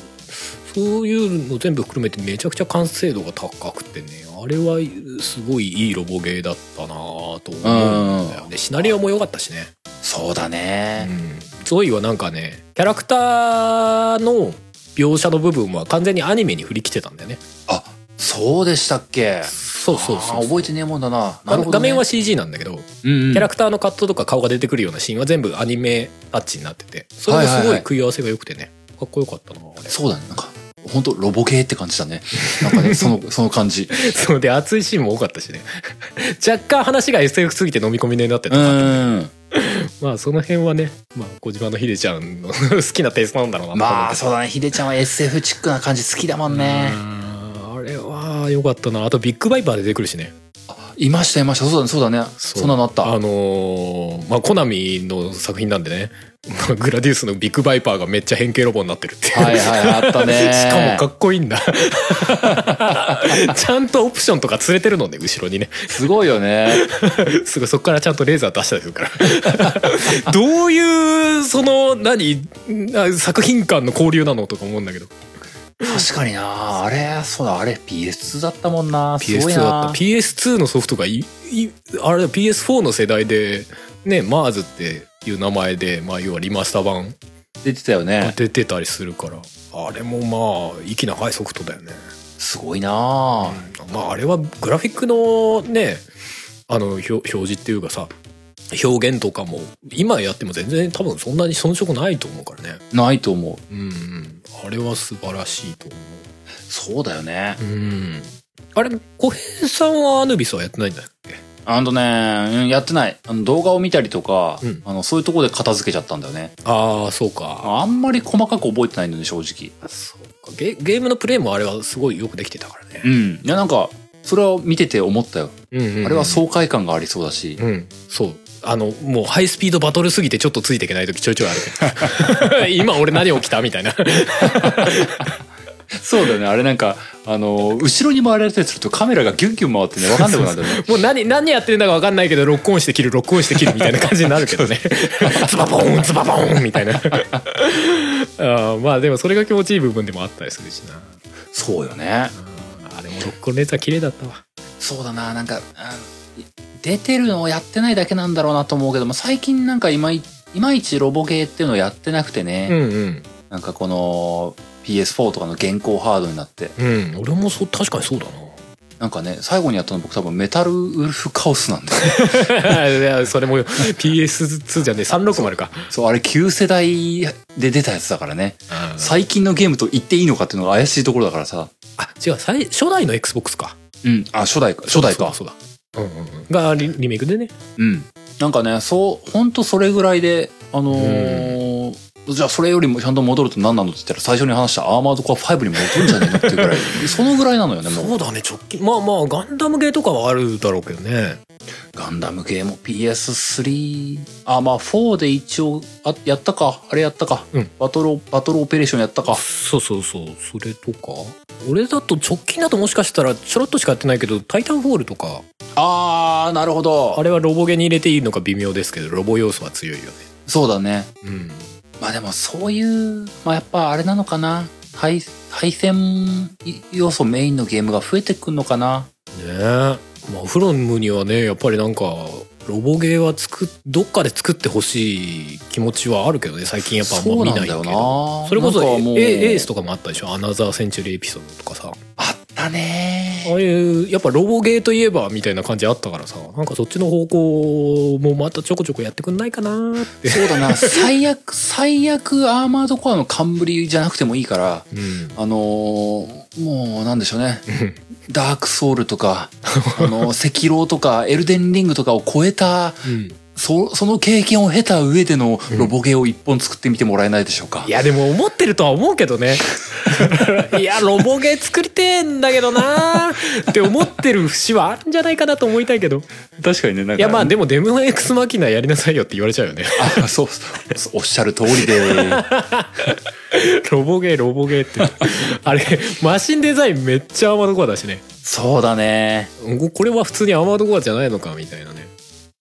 S2: そういうの全部含めてめちゃくちゃ完成度が高くてねあれはすごいいいロボゲーだったなぁと思うんだよね。シナリオも良かったしね、
S1: そうだ
S2: う
S1: ね
S2: ん、ゾイはなんかねキャラクターの描写の部分は完全にアニメに振り切ってたんだよね。
S1: あそうでしたっけ？
S2: そうそうそう
S1: 覚えてねえもんだな。ね。
S2: 画面は CG なんだけど、
S1: うんうん。
S2: キャラクターのカットとか顔が出てくるようなシーンは全部アニメタッチになってて。それもすごい食い合わせが良くてね。かっこよかったな
S1: そうだね。なんか本当ロボ系って感じだね。なんかねその その感じ。
S2: そうで熱いシーンも多かったしね。若干話が SF すぎて飲み込みになって
S1: う
S2: た、
S1: ん。
S2: まあその辺はね、まあ、小島のひでちゃんの好きなテイストなんだろうな。
S1: まあそうだね。ひでちゃんは SF チックな感じ好きだもんね。
S2: うん。あれは良かったな。あとビッグバイパー出てくるしね。
S1: いましたいました。そうだねそうだね。
S2: そ
S1: んなのあった。
S2: あのーまあコナミの作品なんでね。まあ グラディウスのビッグバイパーがめっちゃ変形ロボになってるっていう。
S1: はいはいあったね。
S2: しかもかっこいいんだ。ちゃんとオプションとか連れてるのね後ろにね。
S1: すごいよね。
S2: すぐそこからちゃんとレーザー出したりするから。どういうその何あ作品間の交流なのとか思うんだけど。
S1: 確かにな。あれそうだあれ PS2 だったもんな。すごい
S2: PS2 だ
S1: な。
S2: った PS2 のソフトがいいあれだ PS4 の世代でね MARS っていう名前で、まあ、要はリマスター版
S1: 出てたよ
S2: が
S1: ね。
S2: 出てたりするから。あれもまあ息長いソフトだよね。
S1: すごいな。
S2: まああれはグラフィックのねあの表表示っていうかさ表現とかも今やっても全然多分そんなに遜色ないと思うからね。
S1: ないと思う。
S2: うんうん。あれは素晴らしいと思
S1: そうだよね。
S2: ううん。あれ小平さんはアヌビスはやってないんだっけ？
S1: あのねうんやってない。あの動画を見たりとか、
S2: うん。
S1: あのそういうところで片付けちゃったんだよね。
S2: ああそうか。
S1: あんまり細かく覚えてないのね正直。
S2: そうか。ゲゲームのプレイもあれはすごいよくできてたからね。
S1: うん。いやなんかそれを見てて思ったよ、
S2: うんうんうん。
S1: あれは爽快感がありそうだし、
S2: うん。そう。あのもうハイスピードバトルすぎてちょっとついていけない時ちょいちょいあるけど。今俺何起きた？みたいな
S1: そうだよね。あれなんかあの後ろに回られたりするとカメラがギュンギュン回ってね分かんなくなるんだよね。
S2: もう何何やってるんだか分かんないけどロックオンして切るロックオンして切るみたいな感じになるけどね。ズバボーンズバボーンみたいな。あーまあでもそれが気持ちいい部分でもあったりするしな。
S1: そうよね。
S2: あれもロックオンのやつは綺麗だったわ。
S1: そうだななんかあ出てるのをやってないだけなんだろうなと思うけども最近なんかいまいいまいちロボゲーっていうのをやってなくてね、
S2: うんうん。
S1: なんかこの PS4 とかの現行ハードになって。
S2: うん。俺もそう確かにそうだな。
S1: なんかね最後にやったの僕多分メタルウルフカオスなんだよ
S2: いやそれも PS2 じゃねえ360か。
S1: そう。あれ旧世代で出たやつだからね。
S2: うん。
S1: 最近のゲームと言っていいのかっていうのが怪しいところだからさ。
S2: あ違う最初代の XBOX か。
S1: うん。あ初代か。初代か。
S2: そうだそうだ。うんうんうん。がリリメイクでね。
S1: うん。なんかねそうほんとそれぐらいであのーじゃあそれよりもちゃんと戻ると何なのって言ったら最初に話したアーマードコア5に戻るんじゃねえのっていうぐらい。そのぐらいなのよねもう。
S2: そうだね直近。まあまあガンダムゲーとかはあるだろうけどね。
S1: ガンダムゲーも PS3 あまあ4で一応あやったか。あれやったか、
S2: うん。
S1: バトルバトルオペレーションやったか。
S2: そうそうそう。それとか。俺だと直近だともしかしたらちょろっとしかやってないけど「タイタンフォール」とか。
S1: あーなるほど。
S2: あれはロボゲに入れていいのか微妙ですけどロボ要素は強いよね。
S1: そうだね。
S2: うん
S1: まあでもそういうまあやっぱあれなのかな。対対戦要素メインのゲームが増えてくんのかな。
S2: ねえ。まあフロムにはねやっぱりなんかロボゲーは作っどっかで作ってほしい気持ちはあるけどね。最近やっぱあんま見ないけ
S1: そうなんだ
S2: どそれこそエースとかもあったでしょ。アナザーセンチュリーエピソードとかさ
S1: あったね。
S2: ああいうやっぱロボゲーといえばみたいな感じあったからさ。なんかそっちの方向もまたちょこちょこやってくんないかなって。
S1: そうだな。最悪最悪アーマードコアの冠じゃなくてもいいから
S2: うん。
S1: あのーもうなんでしょうね。ダークソウルとか あの赤狼とかエルデンリングとかを超えた
S2: うん
S1: そその経験を経た上でのロボゲーを一本作ってみてもらえないでしょうか、
S2: いやでも思ってるとは思うけどね。いやロボゲー作りてえんだけどなって思ってる節はあるんじゃないかなと思いたいけど。
S1: 確かにねなんか。
S2: いやまあでもデムエクスマキナやりなさいよって言われちゃうよね。
S1: あそうそうおっしゃる通りで。
S2: ロボゲーロボゲーって。あれマシンデザインめっちゃアーマードコアだしね。
S1: そうだね。
S2: これは普通にアーマードコアじゃないのかみたいなね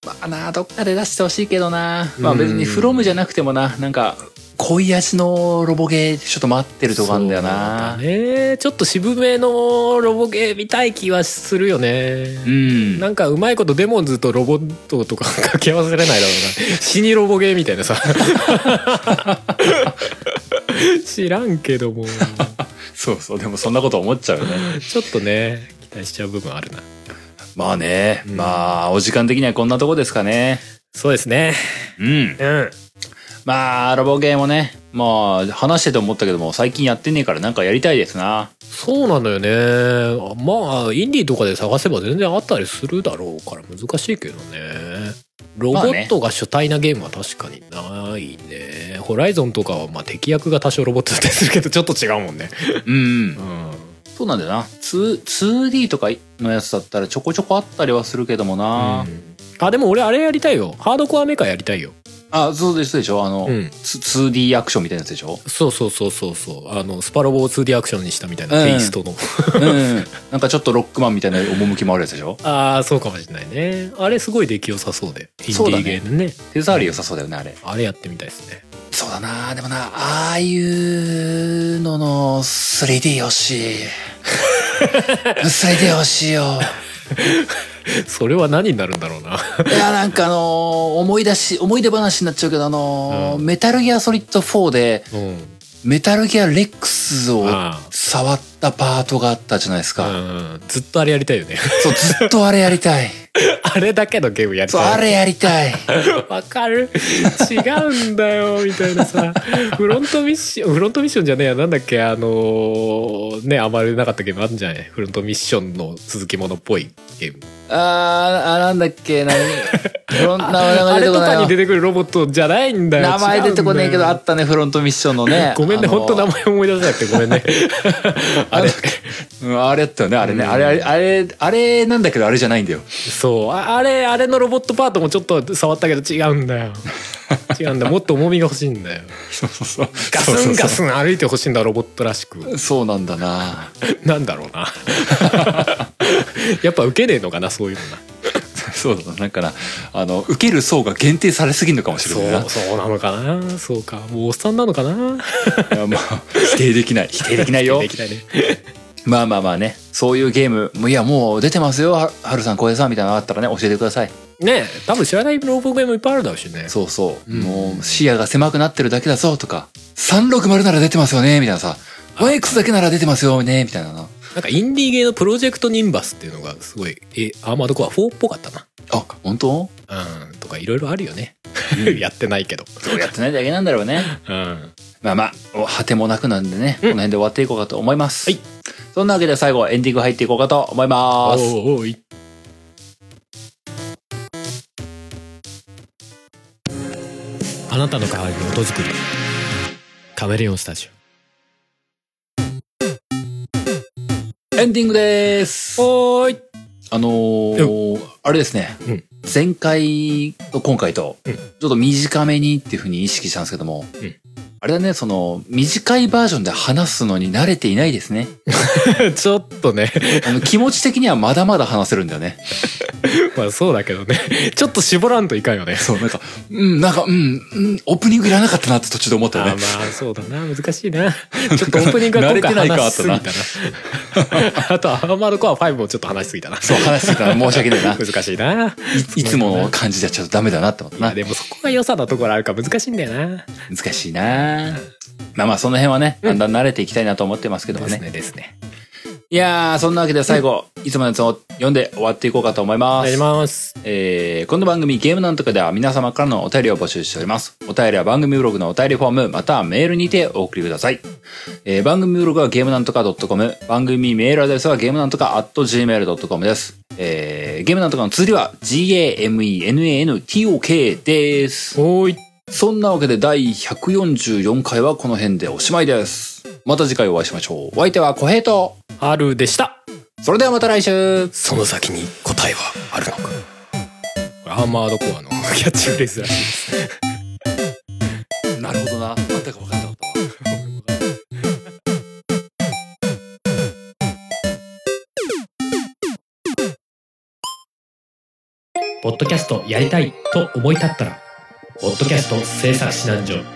S1: まあなどっかで出してほしいけどな。まあ
S2: うん
S1: 別にフロムじゃなくてもな。なんか濃い味のロボゲーちょっと待ってるとこあんだよな。
S2: ね。ちょっと渋めのロボゲー見たい気はするよね。
S1: うん。
S2: なんかうまいことデモンズとロボットとか掛け合わせれないだろうな。死にロボゲーみたいなさ。知らんけども。
S1: そうそう。でもそんなこと思っちゃうよね。
S2: ちょっとね期待しちゃう部分あるな
S1: まあね、
S2: うん
S1: まあお時間的にはこんなとこですかね。
S2: そうですね。
S1: うん。
S2: うん。
S1: まあロボゲーもねまあ話してて思ったけども最近やってねえからなんかやりたいですな。
S2: そうなのよね。まあインディーとかで探せば全然あったりするだろうから難しいけどね。ロボットが主体なゲームは確かにないね。ホライゾンとかはまあ敵役が多少ロボットだったりするけどちょっと違うもんね。
S1: うん、
S2: うん
S1: そうなんだよな。2- 2D とかのやつだったらちょこちょこあったりはするけどもな、
S2: うん。あでも俺あれやりたいよ。ハードコアメカやりたいよ。
S1: あそうですでしょ。あの、
S2: うん。
S1: ツ 2D アクションみたいなやつでしょ。
S2: そうそうそうそうそう。あのスパロボを 2D アクションにしたみたいな
S1: うん。
S2: テイストの、
S1: うん。なんかちょっとロックマンみたいな趣もあるやつでしょ。
S2: ああそうかもしれないね。あれすごい出来良さそうで。インディーゲームね。
S1: 手触り良さそうだよねあれ。
S2: あれやってみたいですね
S1: そうだな。でもなああいうのの 3D 欲しい。3D 欲しいよ。
S2: それは何になるんだろうな。
S1: いやなんかあのー思い出し思い出話になっちゃうけどあのー
S2: うん。
S1: メタルギアソリッド4で
S2: うん。
S1: メタルギアレックスを
S2: あ。
S1: 触ったパートがあったじゃないです
S2: あ
S1: か、
S2: うんずっとあれやりたいよね。
S1: そうずっとあれやりたい。
S2: あれだけのゲームやり
S1: そう
S2: たい
S1: あれやりたい。
S2: わかる。違うんだよみたいなさ。フロントミッションフロントミッションじゃねえや。なんだっけあのーねあまりなかったゲームあるんじゃない？フロントミッションの続きものっぽいゲーム。
S1: あーあなんだっけ何？フロン名前
S2: あ
S1: が出
S2: れとかに出てくるロボットじゃないんだよ。
S1: 名前出てこねえけどあ
S2: 違
S1: ったねフロントミッションのね。
S2: ごめんね
S1: あの
S2: 本当名前思い出せなくてごめんね。あれ。
S1: うんあれやったよね。あれね、
S2: うん。
S1: あれあれあれあれなんだけどあれじゃないんだよ。
S2: そう。ああれあれのロボットパートもちょっと触ったけど違うんだよ。違うんだもっと重みが欲しいんだよ。
S1: そうそうそう。
S2: ガスンガスン歩いてほしいんだロボットらしく。
S1: そうなんだな。
S2: なんだろうな。やっぱ受けねえのかなそういうのな
S1: そうだな。なんかなあの受ける層が限定されすぎるのかもしれないな。
S2: そうそうなのかな。そうか。もうおっさんなのかな。い
S1: やまあ否定できない。否定できないよ。
S2: できないね。
S1: まあまあまあね。そういうゲームもういやもう出てますよ。ははるさん小江さんみたいなのあったらね教えてください。
S2: ねえ多分知らないロボゲームいっぱいあるだろうしね。
S1: そうそう、
S2: うん。
S1: もう視野が狭くなってるだけだぞとか。360なら出てますよねみたいなさ。5X だけなら出てますよねみたいなな。
S2: なんかインディーゲーのプロジェクトニンバスっていうのがすごいえアーマードコア4っぽかったな
S1: あ本当？
S2: うんとかいろいろあるよね。
S1: うん。
S2: やってないけど。
S1: そうやってないだけなんだろうね。
S2: うん。
S1: まあまあお果てもなくなんでね、
S2: うん。
S1: この辺で終わっていこうかと思います。
S2: はい。
S1: そんなわけで最後エンディング入っていこうかと思います。
S2: おいあなたの代わりに音作り。カメレオンスタジ
S1: エンディングです。
S2: オおーい
S1: あのーあれですね、
S2: うん。
S1: 前回と今回と、
S2: うん。
S1: ちょっと短めにっていうふうに意識したんですけども、
S2: うん
S1: あれだね、その、短いバージョンで話すのに慣れていないですね。
S2: ちょっとね。
S1: あの気持ち的にはまだまだ話せるんだよね。
S2: まあそうだけどね。ちょっと絞らんといかんよね。
S1: そう、なんか、うん、なんか、うん、うん、オープニングいらなかったなって途中で思った
S2: あ
S1: よね。
S2: まあそうだな。難しいな。ちょっとオープニングが今回
S1: 慣れてないか
S2: 話しすぎたな。あとアーマードコア5もちょっと話しすぎたな。
S1: そう、話してたら申し訳ないな。い
S2: 難しいな。い
S1: いつもの感じじゃちょっとダメだなって思ったな。
S2: でもそこが良さなところあるから難しいんだよな。
S1: 難しいなまあまあ、その辺はね、だんだん慣れていきたいなと思ってますけどもね。
S2: ですねですね
S1: いやー、そんなわけで最後、いつものやつを読んで終わっていこうかと思い
S2: お願いし
S1: ます。
S2: ます
S1: えー、この番組ゲームなんとかでは皆様からのお便りを募集しております。お便りは番組ブログのお便りフォーム、またはメールにてお送りください。えー、番組ブログはゲームなんとか .com、番組メールアドレスはゲームなんとか .gmail.com です。えー、ゲームなんとかの綴りは GAMENANTOK です。
S2: おーい
S1: そんなわけで第144回はこの辺でおしまいです。また次回お会いしましょう。お相手は小平と、
S2: 春でした
S1: それではまた来週
S2: その先に答えはあるのかこれアーマードコアのキャッチフレーズらしいです
S1: なるほどな。なんだか分かんなかったわ。
S2: ポッドキャストやりたいと思い立ったら、ポッドキャスト制作指南所。